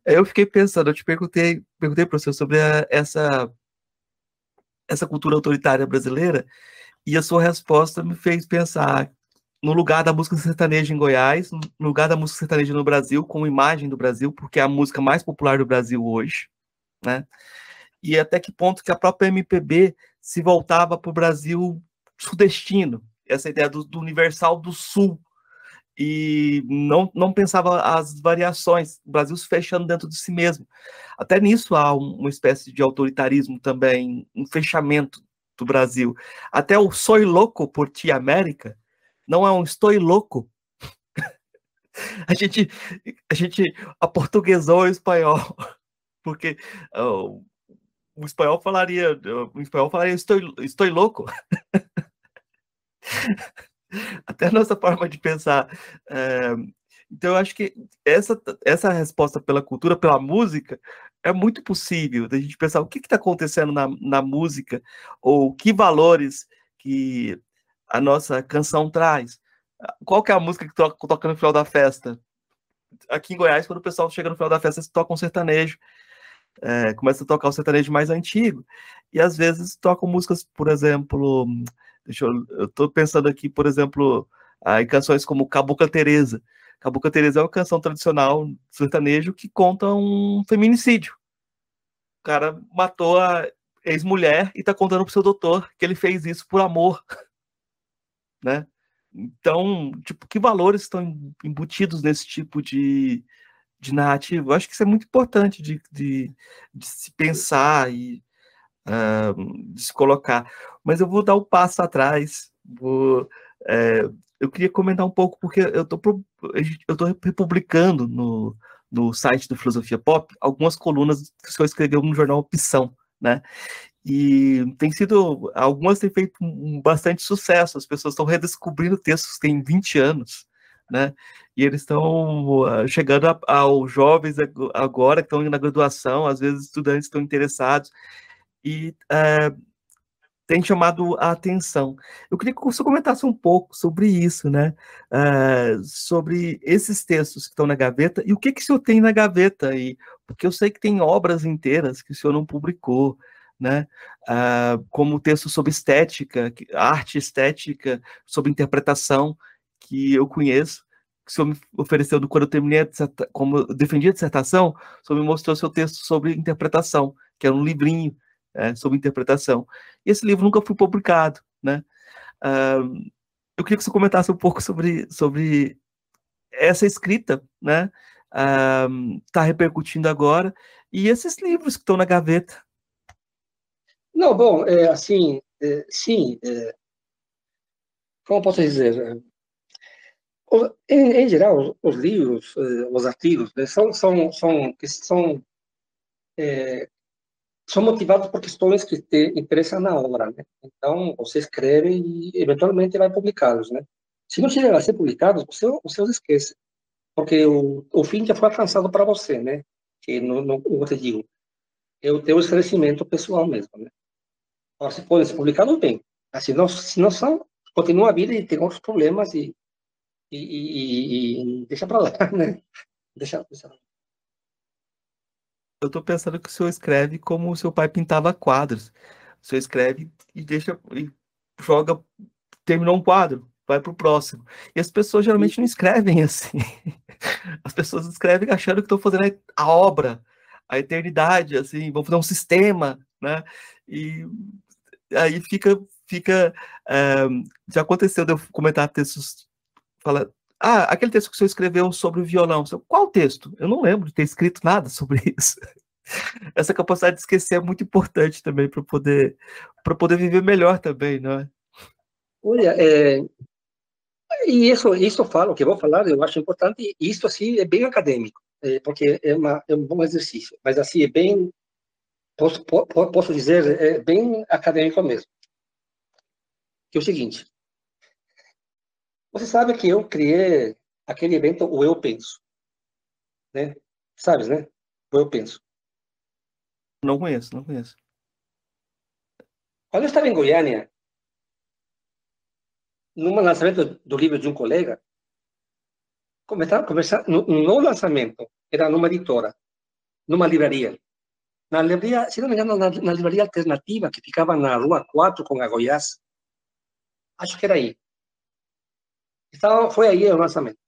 Eu fiquei pensando, eu te perguntei, perguntei para você sobre a, essa, essa cultura autoritária brasileira, e a sua resposta me fez pensar no lugar da música sertaneja em Goiás, no lugar da música sertaneja no Brasil, como imagem do Brasil, porque é a música mais popular do Brasil hoje, né? e até que ponto que a própria MPB se voltava para o Brasil sudestino, essa ideia do, do, universal do sul, e não, não pensava as variações, o Brasil se fechando dentro de si mesmo. Até nisso há uma espécie de autoritarismo também, um fechamento do Brasil. Até o Soy Louco por Ti América não é um Estou Louco. [LAUGHS] a gente, a gente aportuguesou o espanhol, [LAUGHS] porque uh, o espanhol falaria, o espanhol falaria, estou, estou louco. [LAUGHS] Até a nossa forma de pensar. É, então, eu acho que essa, essa resposta pela cultura, pela música, é muito possível da gente pensar o que está acontecendo na, na música, ou que valores que a nossa canção traz. Qual que é a música que toca, toca no final da festa? Aqui em Goiás, quando o pessoal chega no final da festa, eles tocam um sertanejo é, começa a tocar o sertanejo mais antigo, e às vezes tocam músicas, por exemplo, deixa eu, eu tô pensando aqui, por exemplo, em canções como Cabocla Teresa. Cabocla Teresa é uma canção tradicional sertanejo que conta um feminicídio. O cara matou a ex-mulher e tá contando pro seu doutor que ele fez isso por amor, [LAUGHS] né? Então, tipo, que valores estão embutidos nesse tipo de, de narrativa. Eu acho que isso é muito importante de, de, de se pensar e uh, de se colocar. Mas eu vou dar um passo atrás. Vou, é, eu queria comentar um pouco, porque eu estou eu tô republicando no, no site do Filosofia Pop algumas colunas que o senhor escreveu no jornal Opção, né? E tem sido, algumas têm feito um, bastante sucesso, as pessoas estão redescobrindo textos que têm 20 anos, né? E eles estão uh, chegando aos jovens agora que estão na graduação, às vezes estudantes estão interessados e uh, tem chamado a atenção. Eu queria que você comentasse um pouco sobre isso, né? Uh, sobre esses textos que estão na gaveta e o que, que o senhor tem na gaveta aí, porque eu sei que tem obras inteiras que o senhor não publicou. Né? Uh, como texto sobre estética, arte estética, sobre interpretação, que eu conheço, que o senhor me ofereceu quando eu terminei, como eu defendi a dissertação, o senhor me mostrou seu texto sobre interpretação, que era um livrinho é, sobre interpretação. E esse livro nunca foi publicado, né? Uh, eu queria que você comentasse um pouco sobre, sobre essa escrita, né? Está uh, repercutindo agora, e esses livros que estão na gaveta. Não, bom, é, assim, é, sim, é, como posso dizer? em, em, geral, os livros, eh, os artigos, né, são, são, são, são, é, são motivados por questões que te interessam na obra. Né? Então, você escreve e, eventualmente, vai publicá-los. Né? Se não chegar a ser publicados, você, você os esquece. Porque o, o fim já foi alcançado para você, né? Que, no, como eu te digo, é o teu esclarecimento pessoal mesmo, né? Agora, se podem ser publicados, bem. Assim, não, se não são, continua a vida e tem outros problemas e e, e, e deixa para lá, [LAUGHS] né? Deixa, deixa. Eu estou pensando que o senhor escreve como o seu pai pintava quadros. O senhor escreve e deixa e joga, terminou um quadro, vai para o próximo. E as pessoas geralmente não escrevem [LAUGHS] assim. As pessoas escrevem achando que estão fazendo a obra, a eternidade, assim, vão fazer um sistema, né? E aí fica, fica. É, já aconteceu de eu comentar textos fala, ah, aquele texto que o senhor escreveu sobre o violão. Qual texto? Eu não lembro de ter escrito nada sobre [LAUGHS] isso. Essa capacidade de esquecer é muito importante também para poder para poder viver melhor também, não é? Olha, é, e isso isso falo que vou falar, eu acho importante. E isso assim é bem acadêmico, é, porque é, uma, é um bom exercício. Mas assim é bem posso posso dizer é bem acadêmico mesmo. Que é o seguinte, você sabe que eu criei aquele evento, o Eu Penso. Né? Sabes, né? O Eu Penso. Não conheço, não conheço. Quando eu estava em Goiânia, num lançamento do livro de um colega, começaram a conversar, no, no lançamento, era numa editora, numa livraria. Na livraria, se não me engano, na, na livraria alternativa, que ficava na Rua 4 com a Goiás. Acho que era aí. Então, foi aí o lançamento.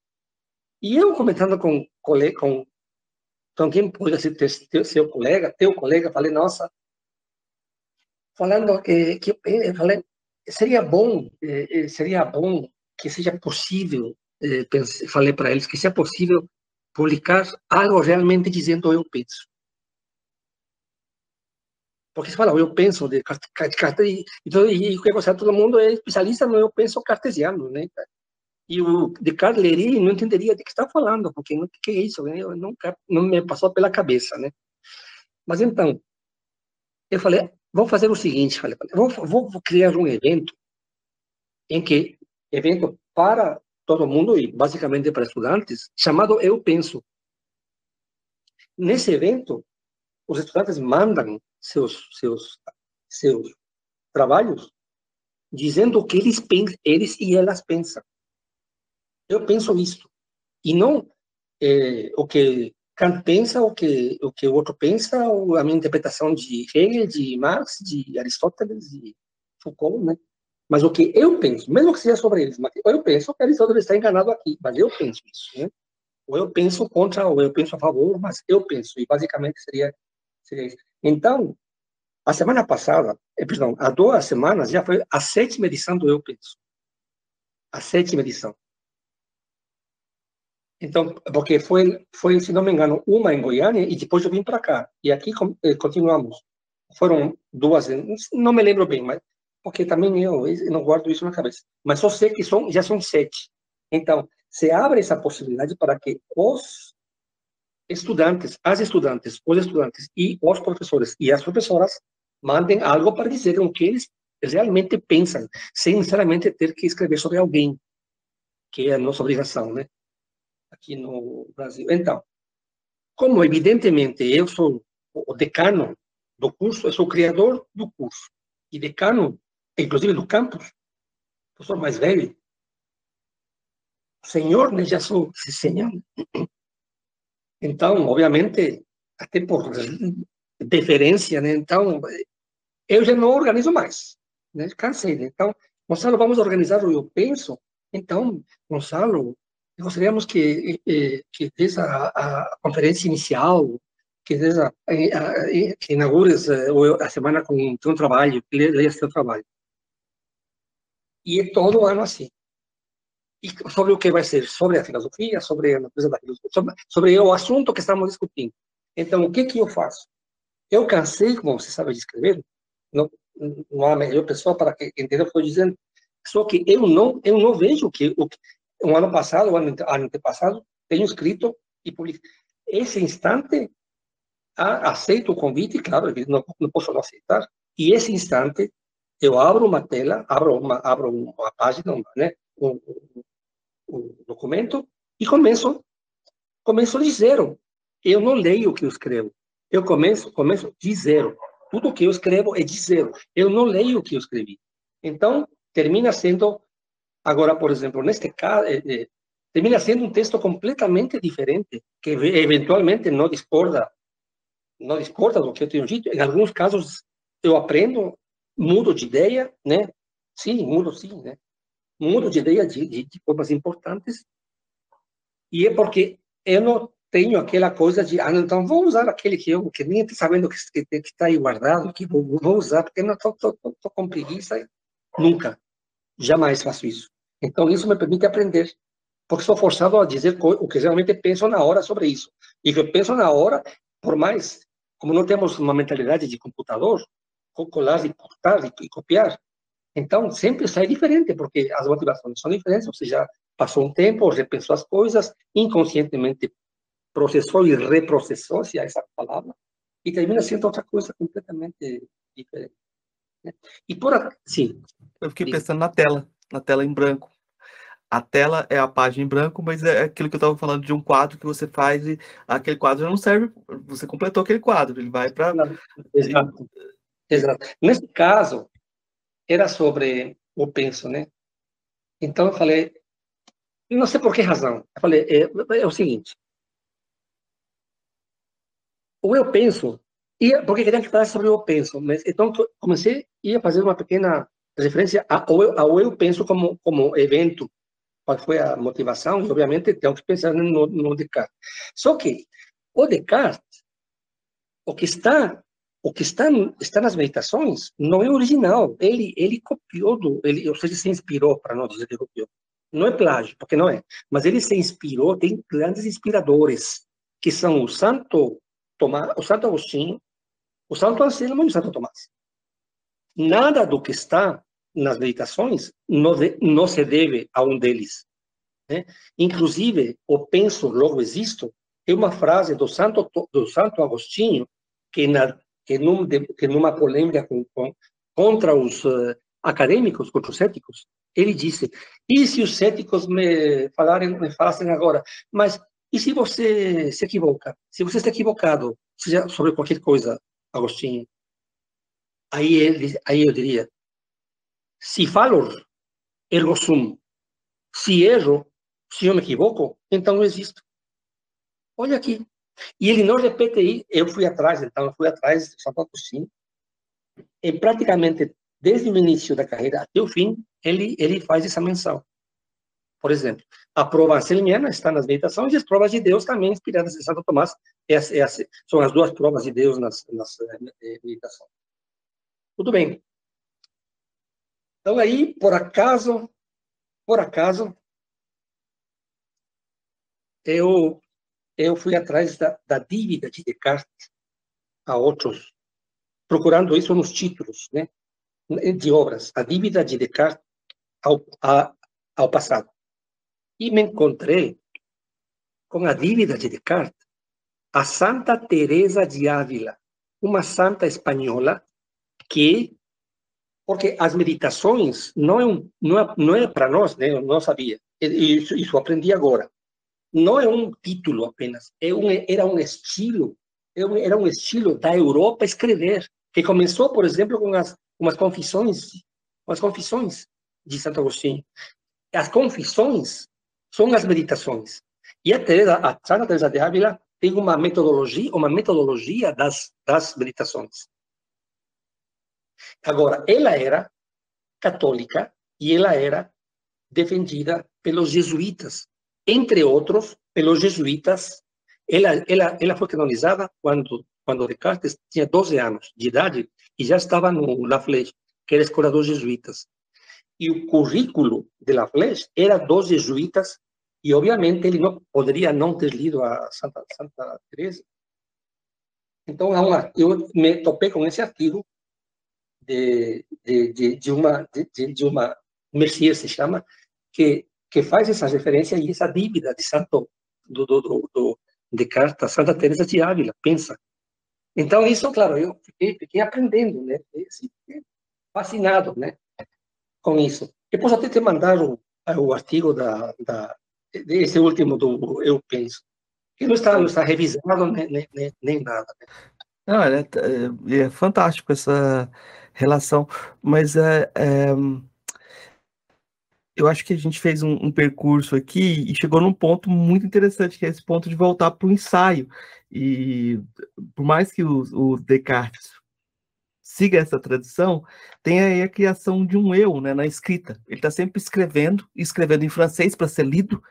E eu comentando com, com, com quem pode ser teu, seu colega, teu colega, falei, nossa, falando que, que falei, seria bom, eh, seria bom que seja possível, eh, pensei, falei para eles, que seja possível publicar algo realmente dizendo eu penso. Porque você fala, eu penso de, de, e, e, e, todo mundo é especialista no eu penso cartesiano, né? E o Descartes leria não entenderia de que está falando, porque o que é isso? Eu nunca, não me passou pela cabeça, né? Mas então, eu falei, vamos fazer o seguinte, falei, vou, vou criar um evento em que, evento para todo mundo e basicamente para estudantes, chamado Eu Penso. Nesse evento, os estudantes mandam seus, seus, seus trabalhos dizendo o que eles, eles e elas pensam. Eu penso isso. E não é, o que Kant pensa, o que o que o outro pensa, ou a minha interpretação de Hegel, de Marx, de Aristóteles, de Foucault, né? Mas o que eu penso, mesmo que seja sobre eles, mas eu penso que Aristóteles está enganado aqui, mas eu penso isso, né? Ou eu penso contra, ou eu penso a favor, mas eu penso, e basicamente seria, seria isso. Então, a semana passada, eh, perdão, há duas semanas, já foi a sétima edição do Eu Penso. A sétima edição. Então, porque foi, foi, se não me engano, uma em Goiânia e depois eu vim para cá. E aqui eh, continuamos. Foram duas, não me lembro bem, mas porque também eu, eu não guardo isso na cabeça. Mas só sei que são, já são sete. Então, se abre essa possibilidade para que os estudantes, as estudantes, os estudantes e os professores e as professoras mandem algo para dizer o que eles realmente pensam, sem necessariamente ter que escrever sobre alguém, que é a nossa obrigação, né? Aqui no Brasil. Então, como evidentemente eu sou o decano do curso, eu sou o criador do curso e decano, inclusive do campus, professor mais velho, senhor, né, já sou senhor. Então, obviamente, até por deferência, né, então, eu já não organizo mais, né, cansei. Né? Então, Gonçalo, vamos organizar o Eu Penso? Então, Gonçalo, gostaríamos que, que desde a, a conferência inicial, que desde a, a, que inaugures eh, a semana com um trabalho, que leia seu trabalho. E é todo ano assim. E sobre o que vai ser? Sobre a filosofia, sobre a natureza da filosofia, sobre, sobre o assunto que estamos discutindo. Então, o que que eu faço? Eu cansei, como você sabe de escrever, não, não há melhor pessoa para entender o que estou dizendo, só que eu não, eu não vejo que, o, um ano passado, um ano, antepassado, tenho escrito e publicado. Esse instante, aceito o convite, claro, não, não posso não aceitar, e esse instante, eu abro uma tela, abro uma, abro uma página, né, um, um documento, e começo, começo de zero. Eu não leio o que eu escrevo. Eu começo, começo de zero. Tudo que eu escrevo é de zero. Eu não leio o que eu escrevi. Então, termina sendo, agora, por exemplo, neste caso, é, é, termina sendo um texto completamente diferente, que eventualmente não discorda, não discorda do que eu tenho dito. Em alguns casos, eu aprendo, mudo de ideia, né? Sim, mudo sim, né? Mudo de ideia de, de, de formas importantes. E é porque eu não tenho aquela coisa de, ah, então vou usar aquele que eu, que nem estou sabendo que está aí guardado, que vou, vou usar, porque não estou com preguiça. Nunca. Jamais faço isso. Então, isso me permite aprender, porque sou forçado a dizer o que realmente penso na hora sobre isso. E que penso na hora, por mais, como não temos uma mentalidade de computador, colar e cortar e copiar, então sempre sai diferente, porque as motivações são diferentes, ou seja, passou um tempo, repensou as coisas, inconscientemente processou e reprocessou, se há essa palavra, e termina sendo outra coisa completamente diferente. Né? E por sim. Eu fiquei pensando na tela, na tela em branco. A tela é a página em branco, mas é aquilo que eu estava falando de um quadro que você faz e aquele quadro não serve, você completou aquele quadro, ele vai para. Exato. Exato. Nesse caso, era sobre o penso, né? Então eu falei, não sei por que razão. Eu falei, é, é o seguinte: o eu penso, ia, porque queria que falasse sobre o eu penso, mas então comecei a fazer uma pequena referência ao eu, ao eu penso como, como evento, qual foi a motivação, e obviamente tenho que pensar no, no Descartes. Só que o Descartes, o que está o que está, está nas meditações não é original. Ele, ele copiou, do, ele, ou seja, se inspirou, para não dizer que copiou. Não é plágio, porque não é. Mas ele se inspirou, tem grandes inspiradores, que são o Santo Tomás, o Santo Agostinho, o Santo Anselmo e o Santo Tomás. Nada do que está nas meditações não, de, não se deve a um deles. Né? Inclusive, o penso, logo existo, é uma frase do Santo, do Santo Agostinho que, na, que, num, que numa polêmica com, com, contra os uh, acadêmicos, contra os céticos, ele disse: e se os céticos me falarem, me falassem agora, mas e se você se equivoca? Se você está equivocado, seja sobre qualquer coisa, Agostinho, aí, ele, aí eu diria, se falo, ergo sum. Se erro, se eu me equivoco, então não existo. Olha aqui. E ele não repete eu fui atrás, então eu fui atrás de Santo Agostinho, e praticamente desde o início da carreira até o fim, ele, ele faz essa menção. Por exemplo, a prova anselmiana está nas meditações e as provas de Deus também inspiradas em Santo Tomás. São as duas provas de Deus nas, nas eh, meditações. Tudo bem. Então aí, por acaso, por acaso, eu eu fui atrás da, da dívida de Descartes a outros, procurando isso nos títulos, né, de obras, a dívida de Descartes ao, a, ao passado. E me encontrei com a dívida de Descartes, a Santa Teresa de Ávila, uma santa espanhola que porque as meditações não é um, não é, não é para nós, né? Eu não sabia. Isso, isso aprendi agora. Não é um título apenas, é um, era um estilo, era um estilo da Europa escrever, que começou, por exemplo, com as umas confissões, umas confissões de Santo Agostinho. As confissões são as meditações. E a, a Santa Teresa de Ávila tem uma metodologia, uma metodologia das, das meditações. Agora, ela era católica e ela era defendida pelos jesuítas, entre outros, pelos jesuítas. Ela, ela, ela foi canonizada quando, quando Descartes tinha 12 anos de idade e já estava no La que era a escola dos jesuítas. E o currículo de La Flèche era dos jesuítas e, obviamente, ele não poderia não ter lido a Santa, Santa Teresa. Então, eu me topei com esse artigo de, de, de, de uma, de, de uma Mercier, se chama, que, que faz essa referência e essa dívida de Santo do, do, do, de carta Santa Teresa de Ávila, pensa. Então isso, claro, eu fiquei, fiquei aprendendo, né? Fascinado, né? Com isso. Depois até te mandaram o artigo da, da desse último do eu penso que não está não está revisado nem, nem, nem nada. Né? Não, é, é, é, fantástico essa relação, mas é, é, eu acho que a gente fez um, um, percurso aqui e chegou num ponto muito interessante, que é esse ponto de voltar para o ensaio. E por mais que o, o, Descartes siga essa tradição, tem aí a criação de um eu né, na escrita. Ele está sempre escrevendo, escrevendo em francês para ser lido,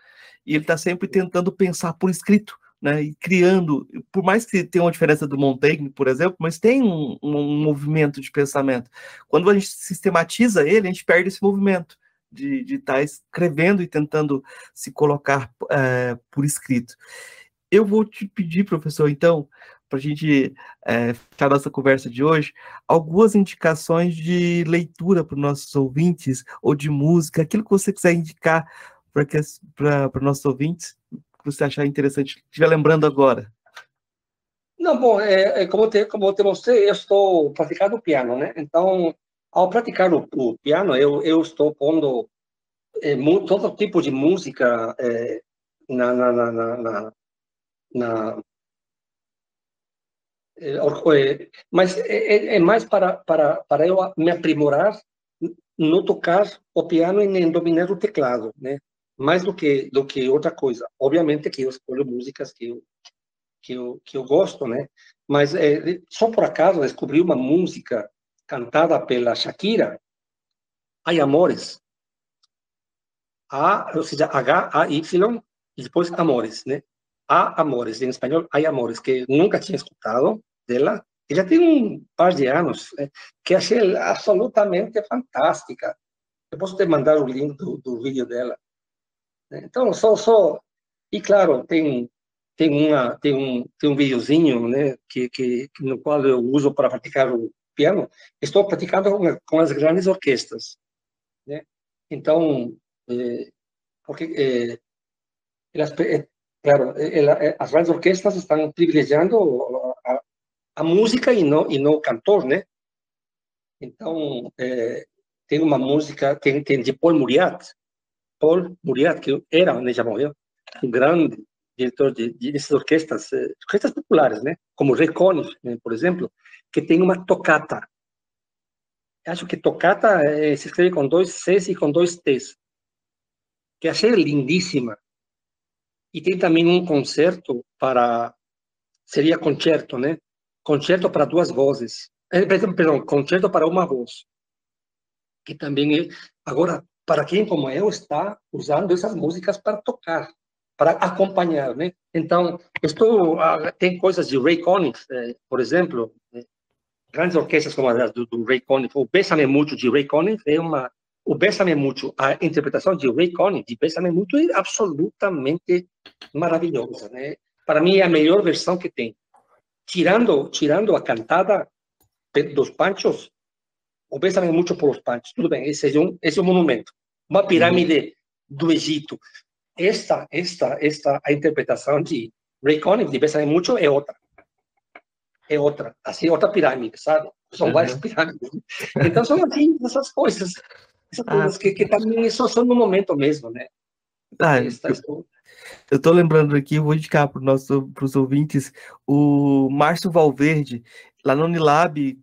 e ele está sempre tentando pensar por escrito né, e criando, por mais que tenha uma diferença do Montaigne, por exemplo, mas tem um, um, movimento de pensamento. Quando a gente sistematiza ele, a gente perde esse movimento de estar tá escrevendo e tentando se colocar é, por escrito. Eu vou te pedir, professor, então, para a gente é, fechar nossa conversa de hoje, algumas indicações de leitura para os nossos ouvintes, ou de música, aquilo que você quiser indicar para os nossos ouvintes que você achar interessante, estiver lembrando agora? Não, bom, é, é, como, te, como te mostrei, eu estou praticando piano, né? Então, ao praticar o, o piano, eu, eu estou pondo é, todo tipo de música é, na, na, na, na, na é, é, mas é, é, mais para, para, para eu me aprimorar no tocar o piano e nem dominar o teclado, né? Mais do que do que outra coisa. Obviamente que eu escolho músicas que eu que eu que eu gosto, né? Mas é, só por acaso descobri uma música cantada pela Shakira, Ai Amores. A, ou seja, H A Y e depois Amores, né? A Amores em espanhol, Ai Amores, que nunca tinha escutado dela. E já tem um par de anos né? que achei absolutamente fantástica. Eu posso te mandar o link do, do vídeo dela. Então, só, só... E, claro, tem, tem, uma, tem, um, tem um videozinho né, que, que, no qual eu uso para praticar o piano. Estou praticando com, com as grandes orquestras. Né? Então, é, porque é, elas, é, claro, as grandes orquestras estão privilegiando a, a, música e não e não o cantor, né? Então, tem uma música, tem, tem de Paul Muriat, Paul Muriat, que era, né, já morreu, um grande diretor de, de dessas orquestras, eh, orquestras populares, né, como Ray Conniff, né, por exemplo, que tem uma tocata. Acho que tocata eh, se escreve com dois Cs e com dois Ts, que achei lindíssima. E tem também um concerto para, seria concerto, né, concerto para duas vozes, eh, perdão, concerto para uma voz, que também é, agora para quem como eu está usando essas músicas para tocar, para acompanhar, né? Então, estou ah, tem coisas de Ray Conniff, eh, por exemplo, eh, grandes orquestras como as do, Ray Conniff, o Bésame Mucho de Ray Conniff é uma o Bésame Mucho, a interpretação de Ray Conniff de Bésame Mucho é absolutamente maravilhosa, né? Para mim é a melhor versão que tem. Tirando tirando a cantada dos Panchos, o Bésame Mucho por os Panchos. Tudo bem, esse é um, esse é um monumento. Uma pirâmide do Egito. Esta, esta, esta, a interpretação de Ray Conniff, de Bésame Mucho, é outra. É outra. Assim, outra pirâmide, sabe? São uhum. várias pirâmides. Então, são assim, essas coisas. Essas ah. coisas que, que também só são no momento mesmo, né? Ah, Esta, eu, eu tô lembrando aqui, vou indicar para os ouvintes, o Márcio Valverde, lá no Unilab,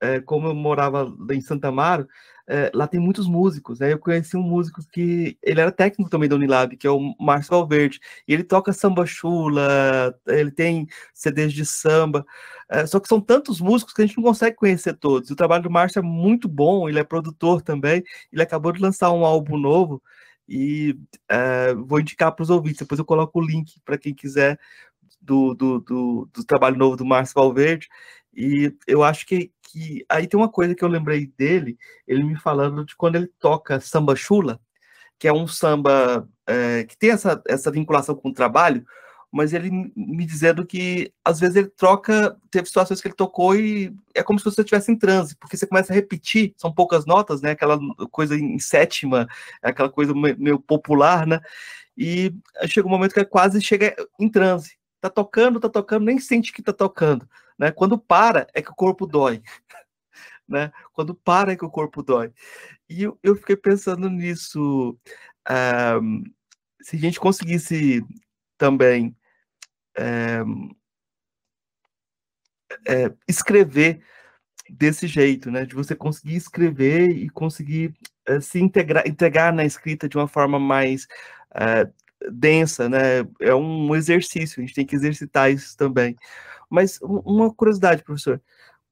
é, como eu morava em Santa Amaro, é, lá tem muitos músicos, né? Eu conheci um músico que ele era técnico também da Unilab, que é o Márcio Valverde, e ele toca samba chula, ele tem CDs de samba, é, só que são tantos músicos que a gente não consegue conhecer todos. O trabalho do Márcio é muito bom, ele é produtor também, ele acabou de lançar um álbum novo e é, vou indicar para os ouvintes, depois eu coloco o link para quem quiser do, do, do, do, trabalho novo do Márcio Valverde. E eu acho que, que aí tem uma coisa que eu lembrei dele, ele me falando de quando ele toca samba chula, que é um samba é, que tem essa, essa vinculação com o trabalho, mas ele me dizendo que às vezes ele troca, teve situações que ele tocou e é como se você estivesse em transe, porque você começa a repetir, são poucas notas, né? Aquela coisa em sétima, aquela coisa meio popular, né? E chega um momento que é quase chega em transe. Tá tocando, tá tocando, nem sente que tá tocando, né? Quando para é que o corpo dói. [LAUGHS] Né? Quando para é que o corpo dói. E eu, eu fiquei pensando nisso. Um, se a gente conseguisse também é, é, escrever desse jeito, né? De você conseguir escrever e conseguir é, se integrar, integrar na escrita de uma forma mais é, densa, né? É um exercício, a gente tem que exercitar isso também. Mas uma curiosidade, professor,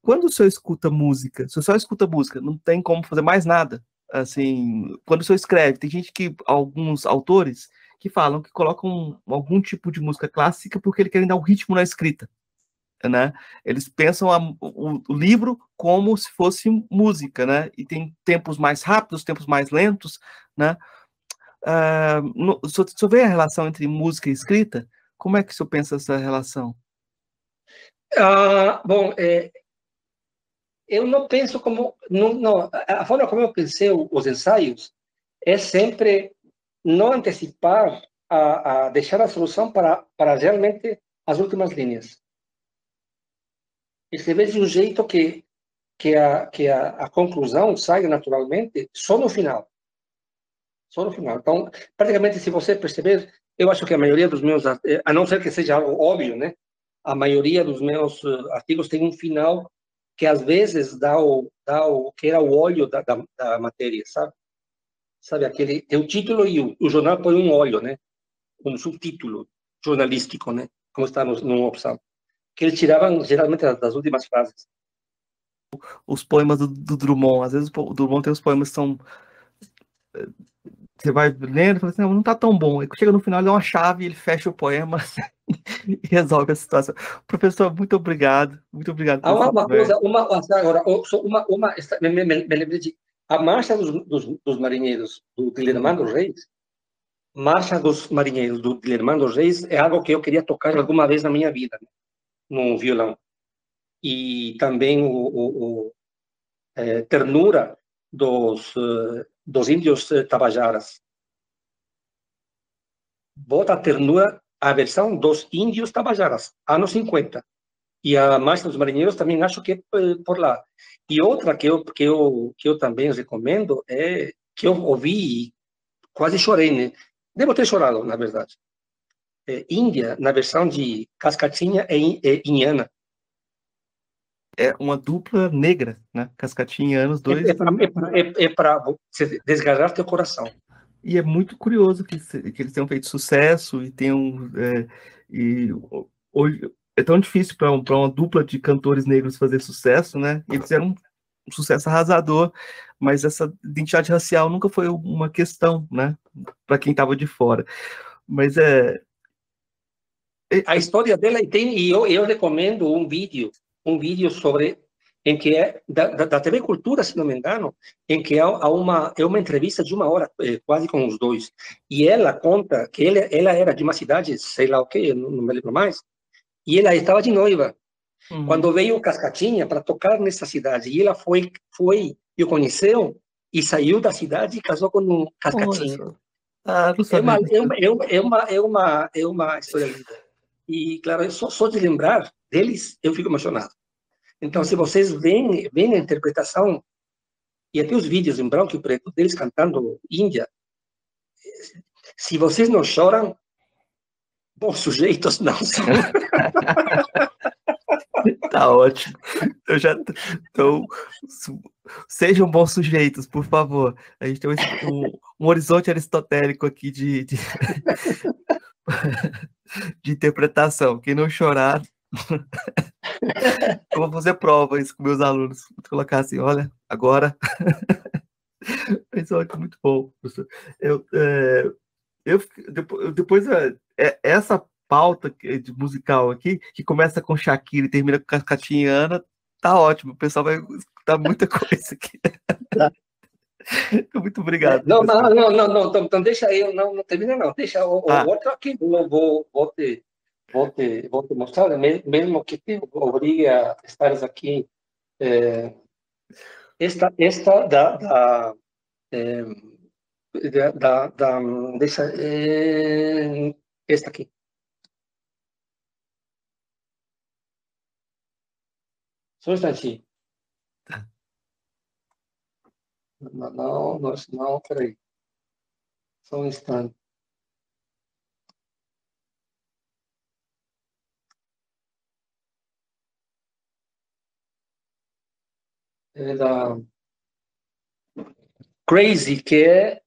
quando o senhor escuta música, se o senhor escuta música, não tem como fazer mais nada. Assim, quando o senhor escreve, tem gente que, alguns autores, que falam que colocam algum tipo de música clássica porque eles querem dar um ritmo na escrita. Né? Eles pensam a, o, o, livro como se fosse música, né? E tem tempos mais rápidos, tempos mais lentos, né? Uh, no, se, eu ver a relação entre música e escrita, como é que senhor pensa essa relação? Ah, bom, é, eu não penso como, não, não, a forma como eu pensei os ensaios é sempre não antecipar a, a deixar a solução para, para realmente as últimas linhas. Escrever de um jeito que, que, a, que a, a conclusão saia naturalmente só no final. Só no final. Então, praticamente, se você perceber, eu acho que a maioria dos meus, a não ser que seja algo óbvio, né? A maioria dos meus eh, artigos tem um final que às vezes dá o, dá o que era o óleo da, da, da matéria, sabe? sabe aquele tem o título e o, o jornal põe um olho, né? Um subtítulo jornalístico, né? Como está no, no opção. Que eles tiravam geralmente das, das últimas frases. Os poemas do, do, Drummond, às vezes o Drummond tem os poemas que são eh, você vai lendo e fala assim, não, não tá tão bom. Aí chega no final, ele dá uma chave, ele fecha o poema [LAUGHS] e resolve a situação. Professor, muito obrigado. Muito obrigado. Há uma, coisa, uma, agora, uma, uma, me, me, me, lembrei de a Marcha dos, dos, dos Marinheiros do Guilhermando Reis, Marcha dos Marinheiros do Guilhermando Reis é algo que eu queria tocar alguma vez na minha vida, né? no violão. E também o, o, o é, Ternura dos, eh, dos Índios eh, Tabajaras. Bota Ternura, a versão dos Índios Tabajaras, anos 50. E a Marcha dos Marinheiros também acho que é por lá. E outra que eu, que eu, que eu também recomendo é que eu ouvi e quase chorei, né? Devo ter chorado, na verdade. É, Índia, na versão de Cascatinha, é, é Inhana. É uma dupla negra, né? Cascatinha e os dois. É, é para é, é desgarrar teu coração. E é muito curioso que, que eles tenham feito sucesso e tenham. É, e hoje, é tão difícil para um, uma dupla de cantores negros fazer sucesso, né? Eles um, um sucesso arrasador, mas essa identidade racial nunca foi uma questão, né? Para quem estava de fora. Mas é. A história dela tem, e eu, eu recomendo um vídeo, um vídeo sobre em que é da, da, TV Cultura, se não me engano, em que há, uma é uma entrevista de uma hora eh, quase com os dois e ela conta que ela, ela era de uma cidade, sei lá o que, não, me lembro mais, e ela estava de noiva. Uhum. Quando veio Cascatinha para tocar nessa cidade, e ela foi, foi e o conheceu, e saiu da cidade e casou com um Cascatinha. Ah, é, uma, é, uma, é, uma, é, uma, é uma história linda. E, claro, só, só de lembrar deles, eu fico emocionado. Então, se vocês veem, veem a interpretação, e até os vídeos em branco e preto deles cantando Índia, se vocês não choram, bons sujeitos não são. [LAUGHS] tá ótimo. Eu já então sejam bons sujeitos, por favor. A gente tem um, um horizonte aristotélico aqui de, de, [LAUGHS] de interpretação. Quem não chorar, [LAUGHS] eu vou fazer prova isso com meus alunos. Vou colocar assim, olha, agora. [LAUGHS] Mas olha, muito bom, professor. Eu, é, eu, depois, é, é, essa pauta musical aqui, que começa com Shakira e termina com Cascatinhana, tá ótimo. O pessoal vai escutar muita [LAUGHS] coisa aqui. Tá. [LAUGHS] Muito obrigado. Não, não, não, não, não, então, então deixa eu, não, não termina não, deixa o, ah. o outro aqui, vou, vou, vou te, vou te, vou te mostrar, mesmo que te obrigue a estar aqui. É, esta, esta da, da, é, da, da, da deixa, é, esta aqui. Só um instantinho. Tá. Não, não, não, não, peraí. Só um instante. É da Crazy, que é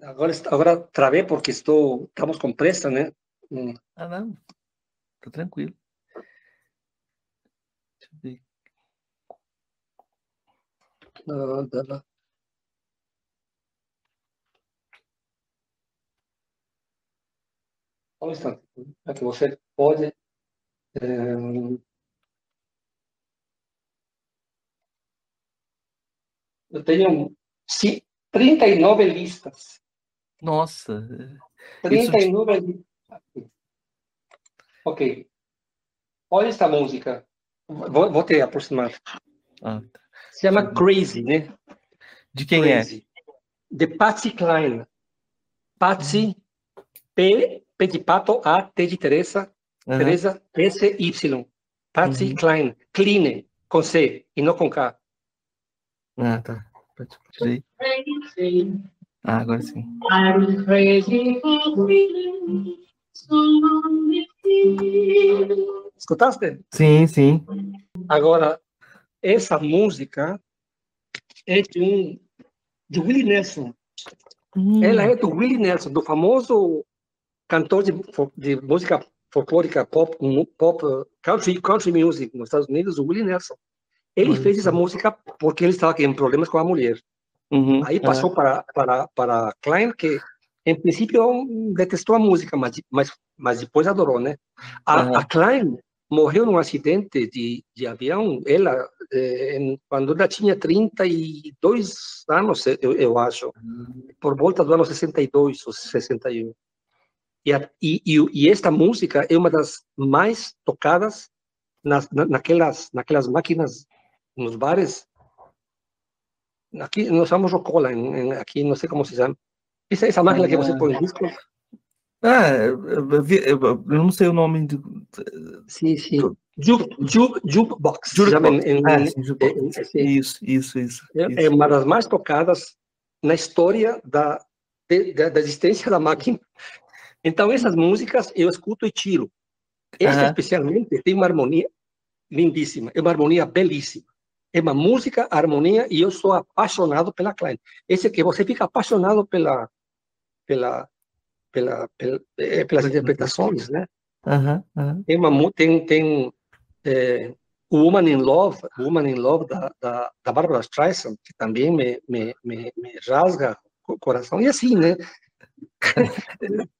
agora agora travei porque estou estamos com pressa, né? Hum. Ah, não. Tá tranquilo. Deixa eu ver. Lá. Um instante. É que você pode. É... Eu tenho 39 listas. Nossa. 39 Isso... listas. Ok. Olha esta música. Vou, vou te aproximar. Ah, tá. Se chama Crazy, né? De quem é? Crazy. é? De Patsy Cline. Patsy, P, P de pato, A, T de Teresa, uhum. Teresa, S, Y. Patsy uhum. Klein. Clean, com C e não com K. Ah, tá. Pode Ah, agora sim. I'm crazy for Escutaste? Sim, sim. Agora, essa música é de um de Willie Nelson. Hum. Ela é do Willie Nelson, do famoso cantor de, de música folclórica pop, pop country, country music nos Estados Unidos, o Willie Nelson. Ele uhum. fez essa música porque ele estava com problemas com a mulher. Uhum. Aí passou para, para, para Klein, que em princípio detestou a música, mas, mas, mas depois adorou, né? A, uhum. a Klein morreu num acidente de, de avião, ela, eh, quando ela tinha 32 anos, eu, eu acho, por volta do ano 62 ou 61. E, a, e, e, esta música é uma das mais tocadas nas, na, naquelas, naquelas máquinas nos bares. Aqui nós chamamos rocola, em, em, aqui não sei como se chama. Essa, essa máquina que você põe disco. Ah, eu não sei o nome de. Sim, sim. Juke, juke, jukebox. Jukebox. Em, ah, sim, jukebox. Isso, isso, isso, é, é, uma das mais tocadas na história da, de, da, da, existência da máquina. Então, essas músicas eu escuto e tiro. Uh -huh. especialmente, tem uma harmonia lindíssima, é uma harmonia belíssima é uma música, harmonia, e eu sou apaixonado pela Klein. Esse que você fica apaixonado pela, pela, pela, pela é, pelas interpretações, né? Uhum, uhum. Tem, uma, tem, tem é, Woman in Love, Woman in Love da, da, da Barbara Streisand, que também me, me, me, me rasga o coração. E assim, né? [LAUGHS]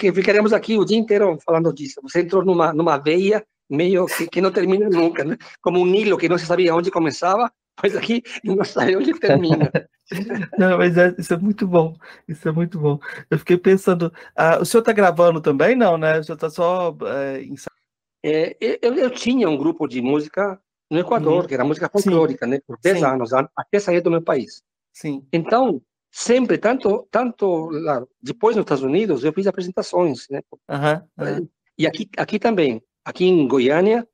que ficaremos aqui o dia inteiro falando disso. Você entrou numa, numa veia meio que, que não termina nunca, né? Como um Nilo que não se sabia onde começava, mas aqui não sabe onde termina. [LAUGHS] não, mas é, isso é muito bom, isso é muito bom. Eu fiquei pensando, ah, o senhor está gravando também? Não, né? O senhor está só é, é, eu, eu tinha um grupo de música no Equador, uhum. que era música folclórica, Sim. né? Por 10 anos, até sair do meu país. Sim. Então, sempre, tanto, tanto lá, depois nos Estados Unidos, eu fiz apresentações, né? Uhum. Uhum. E aqui, aqui também aqui em Goiânia,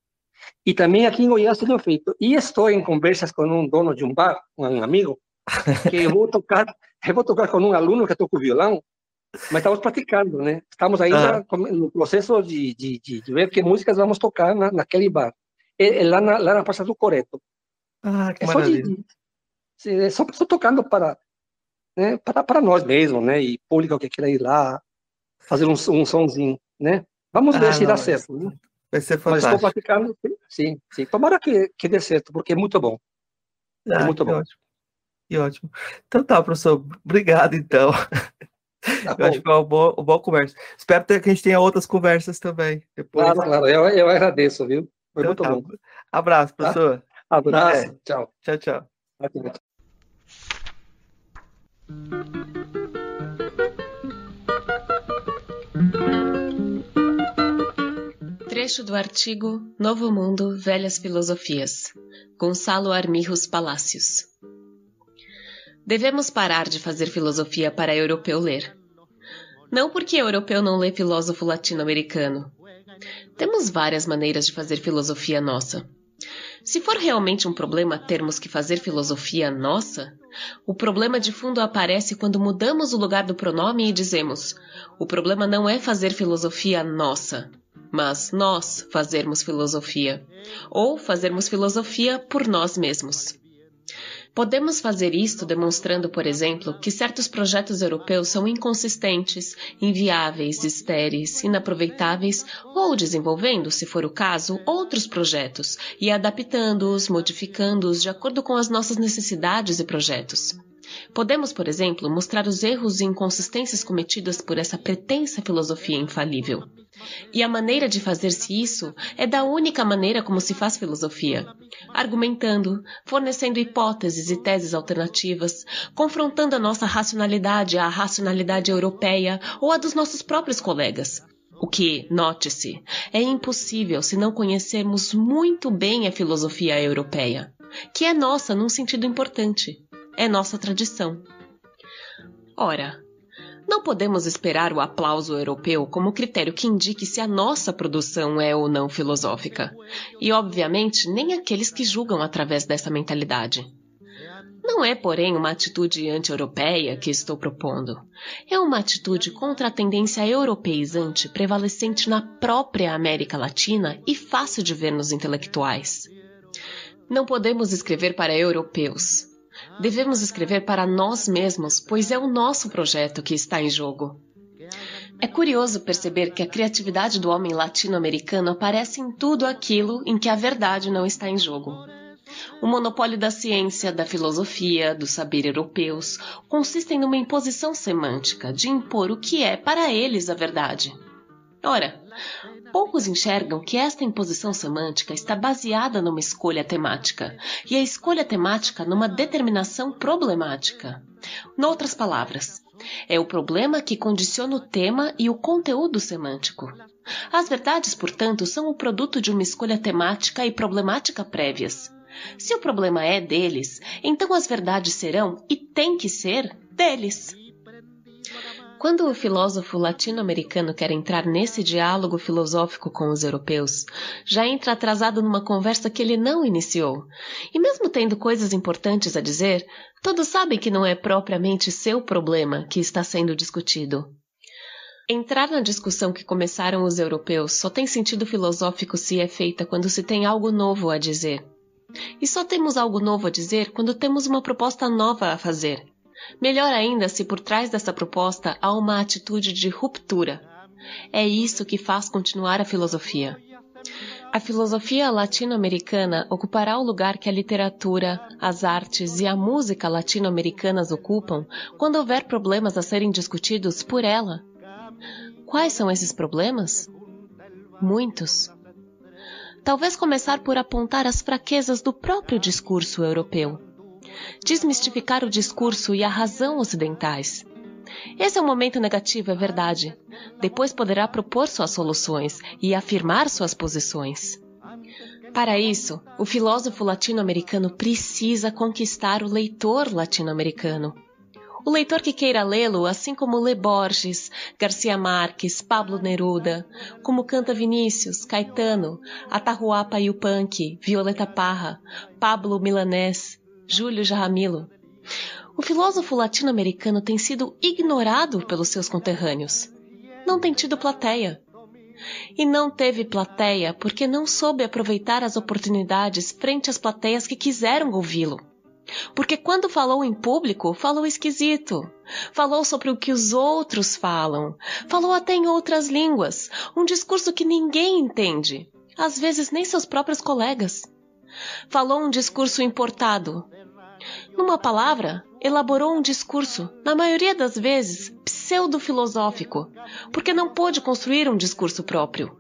e também aqui em Goiás tenho feito. E estou em conversas com um dono de um bar, um amigo, que [LAUGHS] eu vou tocar, eu vou tocar com um aluno que toca o violão, mas estamos praticando, né? Estamos ainda ah. no processo de, de, de, ver que músicas vamos tocar na, naquele bar. É, é lá, na, lá na Praça do Coreto. Ah, que é maravilha. Só, de, é só, só tocando para, né, para, para nós mesmos, né? E público que queira ir lá, fazer um, um somzinho, né? Vamos ver ah, se não, dá certo. Né? Vai ser fantástico. Mas estou praticando, sim, sim. Tomara que, que dê certo, porque é muito bom. É ah, muito bom. Ótimo. Que ótimo. Então tá, professor. Obrigado, então. Tá eu acho que é uma boa, uma boa conversa. Espero que a gente tenha outras conversas também. Depois. Claro, claro. Eu, eu agradeço, viu? Foi então, muito tá. bom. Abraço, professor. Ah, abraço. É. Tchau. Tchau, tchau. tchau. Trecho do artigo Novo Mundo, Velhas Filosofias, Gonçalo Armirros Palácios. Devemos parar de fazer filosofia para europeu ler. Não porque europeu não lê filósofo latino-americano. Temos várias maneiras de fazer filosofia nossa. Se for realmente um problema termos que fazer filosofia nossa, o problema de fundo aparece quando mudamos o lugar do pronome e dizemos: o problema não é fazer filosofia nossa, mas nós fazermos filosofia, ou fazermos filosofia por nós mesmos. Podemos fazer isto demonstrando, por exemplo, que certos projetos europeus são inconsistentes, inviáveis, estéreis, inaproveitáveis, ou desenvolvendo, se for o caso, outros projetos e adaptando-os, modificando-os de acordo com as nossas necessidades e projetos. Podemos, por exemplo, mostrar os erros e inconsistências cometidos por essa pretensa filosofia infalível. E a maneira de fazer-se isso é da única maneira como se faz filosofia: argumentando, fornecendo hipóteses e teses alternativas, confrontando a nossa racionalidade à racionalidade europeia ou a dos nossos próprios colegas. O que, note-se, é impossível se não conhecermos muito bem a filosofia europeia, que é nossa num sentido importante é nossa tradição. Ora, não podemos esperar o aplauso europeu como critério que indique se a nossa produção é ou não filosófica, e obviamente nem aqueles que julgam através dessa mentalidade. Não é, porém, uma atitude anti-europeia que estou propondo. É uma atitude contra a tendência europeizante prevalecente na própria América Latina e fácil de ver nos intelectuais. Não podemos escrever para europeus, Devemos escrever para nós mesmos, pois é o nosso projeto que está em jogo. É curioso perceber que a criatividade do homem latino-americano aparece em tudo aquilo em que a verdade não está em jogo. O monopólio da ciência, da filosofia, do saber europeus consistem numa imposição semântica de impor o que é para eles a verdade. Ora, poucos enxergam que esta imposição semântica está baseada numa escolha temática, e a escolha temática numa determinação problemática. Noutras palavras, é o problema que condiciona o tema e o conteúdo semântico. As verdades, portanto, são o produto de uma escolha temática e problemática prévias. Se o problema é deles, então as verdades serão, e têm que ser, deles. Quando o filósofo latino-americano quer entrar nesse diálogo filosófico com os europeus, já entra atrasado numa conversa que ele não iniciou. E mesmo tendo coisas importantes a dizer, todos sabem que não é propriamente seu problema que está sendo discutido. Entrar na discussão que começaram os europeus só tem sentido filosófico se é feita quando se tem algo novo a dizer. E só temos algo novo a dizer quando temos uma proposta nova a fazer. Melhor ainda se por trás dessa proposta há uma atitude de ruptura. É isso que faz continuar a filosofia. A filosofia latino-americana ocupará o lugar que a literatura, as artes e a música latino-americanas ocupam quando houver problemas a serem discutidos por ela. Quais são esses problemas? Muitos. Talvez começar por apontar as fraquezas do próprio discurso europeu desmistificar o discurso e a razão ocidentais. Esse é um momento negativo, é verdade. Depois poderá propor suas soluções e afirmar suas posições. Para isso, o filósofo latino-americano precisa conquistar o leitor latino-americano. O leitor que queira lê-lo, assim como lê Borges, Garcia Marques, Pablo Neruda, como canta Vinícius, Caetano, Atahualpa Yupanqui, Violeta Parra, Pablo Milanés, Júlio Jaramillo. O filósofo latino-americano tem sido ignorado pelos seus conterrâneos. Não tem tido plateia. E não teve plateia porque não soube aproveitar as oportunidades frente às plateias que quiseram ouvi-lo. Porque quando falou em público, falou esquisito. Falou sobre o que os outros falam. Falou até em outras línguas. Um discurso que ninguém entende. Às vezes nem seus próprios colegas. Falou um discurso importado, numa palavra, elaborou um discurso, na maioria das vezes pseudo-filosófico, porque não pôde construir um discurso próprio.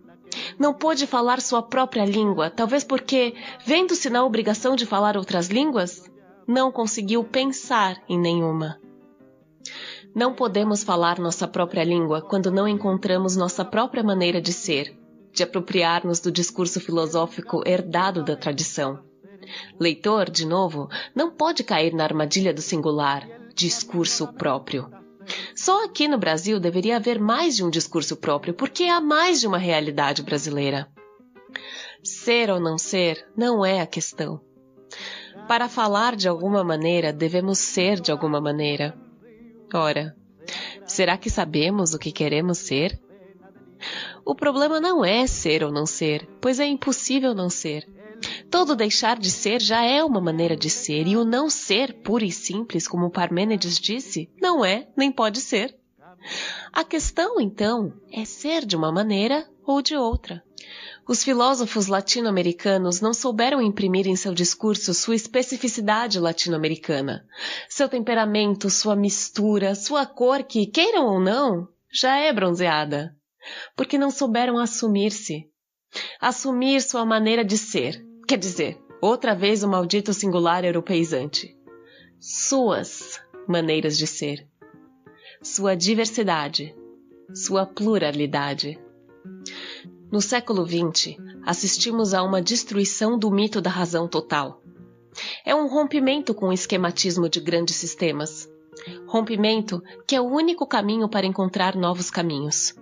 Não pôde falar sua própria língua, talvez porque, vendo-se na obrigação de falar outras línguas, não conseguiu pensar em nenhuma. Não podemos falar nossa própria língua quando não encontramos nossa própria maneira de ser. de apropriar-nos do discurso filosófico herdado da tradição. Leitor, de novo, não pode cair na armadilha do singular, discurso próprio. Só aqui no Brasil deveria haver mais de um discurso próprio, porque há mais de uma realidade brasileira. Ser ou não ser não é a questão. Para falar de alguma maneira, devemos ser de alguma maneira. Ora, será que sabemos o que queremos ser? O problema não é ser ou não ser, pois é impossível não ser. Todo deixar de ser já é uma maneira de ser, e o não ser, puro e simples, como Parmênides disse, não é nem pode ser. A questão, então, é ser de uma maneira ou de outra. Os filósofos latino-americanos não souberam imprimir em seu discurso sua especificidade latino-americana, seu temperamento, sua mistura, sua cor, que, queiram ou não, já é bronzeada, porque não souberam assumir-se, assumir sua maneira de ser, Quer dizer, outra vez o maldito singular europeizante. Suas maneiras de ser. Sua diversidade. Sua pluralidade. No século XX, assistimos a uma destruição do mito da razão total. É um rompimento com o esquematismo de grandes sistemas. Rompimento que é o único caminho para encontrar novos caminhos.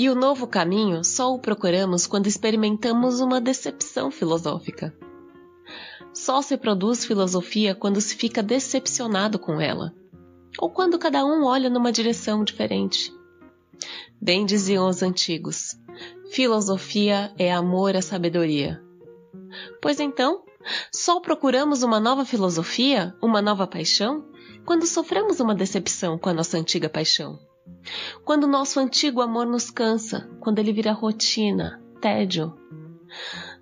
E o novo caminho só o procuramos quando experimentamos uma decepção filosófica. Só se produz filosofia quando se fica decepcionado com ela, ou quando cada um olha numa direção diferente. Bem diziam os antigos: filosofia é amor à sabedoria. Pois então, só procuramos uma nova filosofia, uma nova paixão, quando sofremos uma decepção com a nossa antiga paixão. Quando nosso antigo amor nos cansa, quando ele vira rotina, tédio.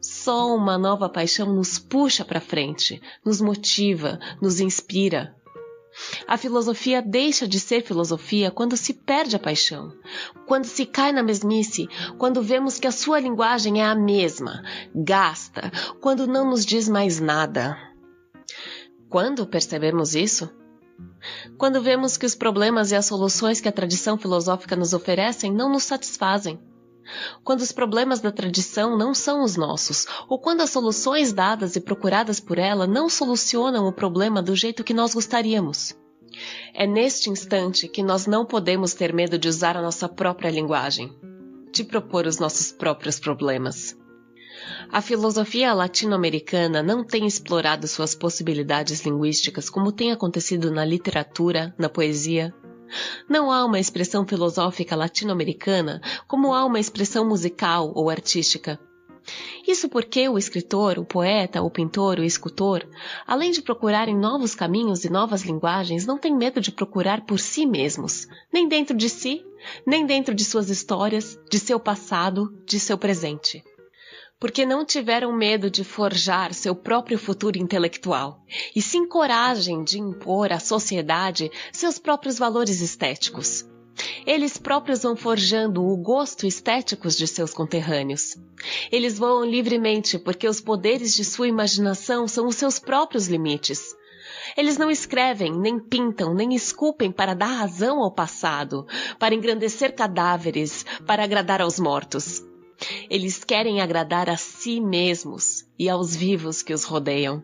Só uma nova paixão nos puxa para frente, nos motiva, nos inspira. A filosofia deixa de ser filosofia quando se perde a paixão, quando se cai na mesmice, quando vemos que a sua linguagem é a mesma, gasta, quando não nos diz mais nada. Quando percebemos isso, quando vemos que os problemas e as soluções que a tradição filosófica nos oferecem não nos satisfazem. Quando os problemas da tradição não são os nossos, ou quando as soluções dadas e procuradas por ela não solucionam o problema do jeito que nós gostaríamos. É neste instante que nós não podemos ter medo de usar a nossa própria linguagem, de propor os nossos próprios problemas. A filosofia latino-americana não tem explorado suas possibilidades linguísticas como tem acontecido na literatura, na poesia. Não há uma expressão filosófica latino-americana como há uma expressão musical ou artística. Isso porque o escritor, o poeta, o pintor, o escultor, além de procurarem novos caminhos e novas linguagens, não tem medo de procurar por si mesmos, nem dentro de si, nem dentro de suas histórias, de seu passado, de seu presente porque não tiveram medo de forjar seu próprio futuro intelectual e se encorajem de impor à sociedade seus próprios valores estéticos. Eles próprios vão forjando o gosto estéticos de seus conterrâneos. Eles voam livremente porque os poderes de sua imaginação são os seus próprios limites. Eles não escrevem, nem pintam, nem esculpem para dar razão ao passado, para engrandecer cadáveres, para agradar aos mortos. Eles querem agradar a si mesmos e aos vivos que os rodeiam.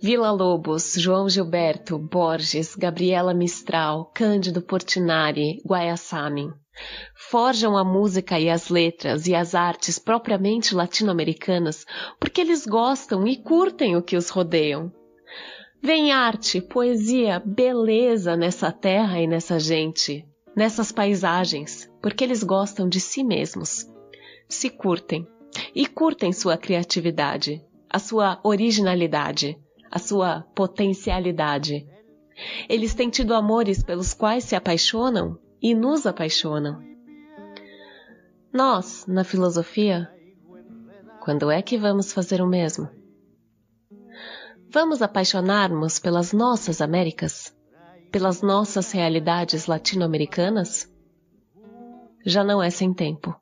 Vila Lobos, João Gilberto, Borges, Gabriela Mistral, Cândido Portinari, Guaiasamin forjam a música e as letras e as artes propriamente latino-americanas porque eles gostam e curtem o que os rodeiam. Vem arte, poesia, beleza nessa terra e nessa gente nessas paisagens, porque eles gostam de si mesmos, se curtem e curtem sua criatividade, a sua originalidade, a sua potencialidade. Eles têm tido amores pelos quais se apaixonam e nos apaixonam. Nós, na filosofia, quando é que vamos fazer o mesmo? Vamos apaixonar-nos pelas nossas Américas? pelas nossas realidades latino-americanas, já não é sem tempo.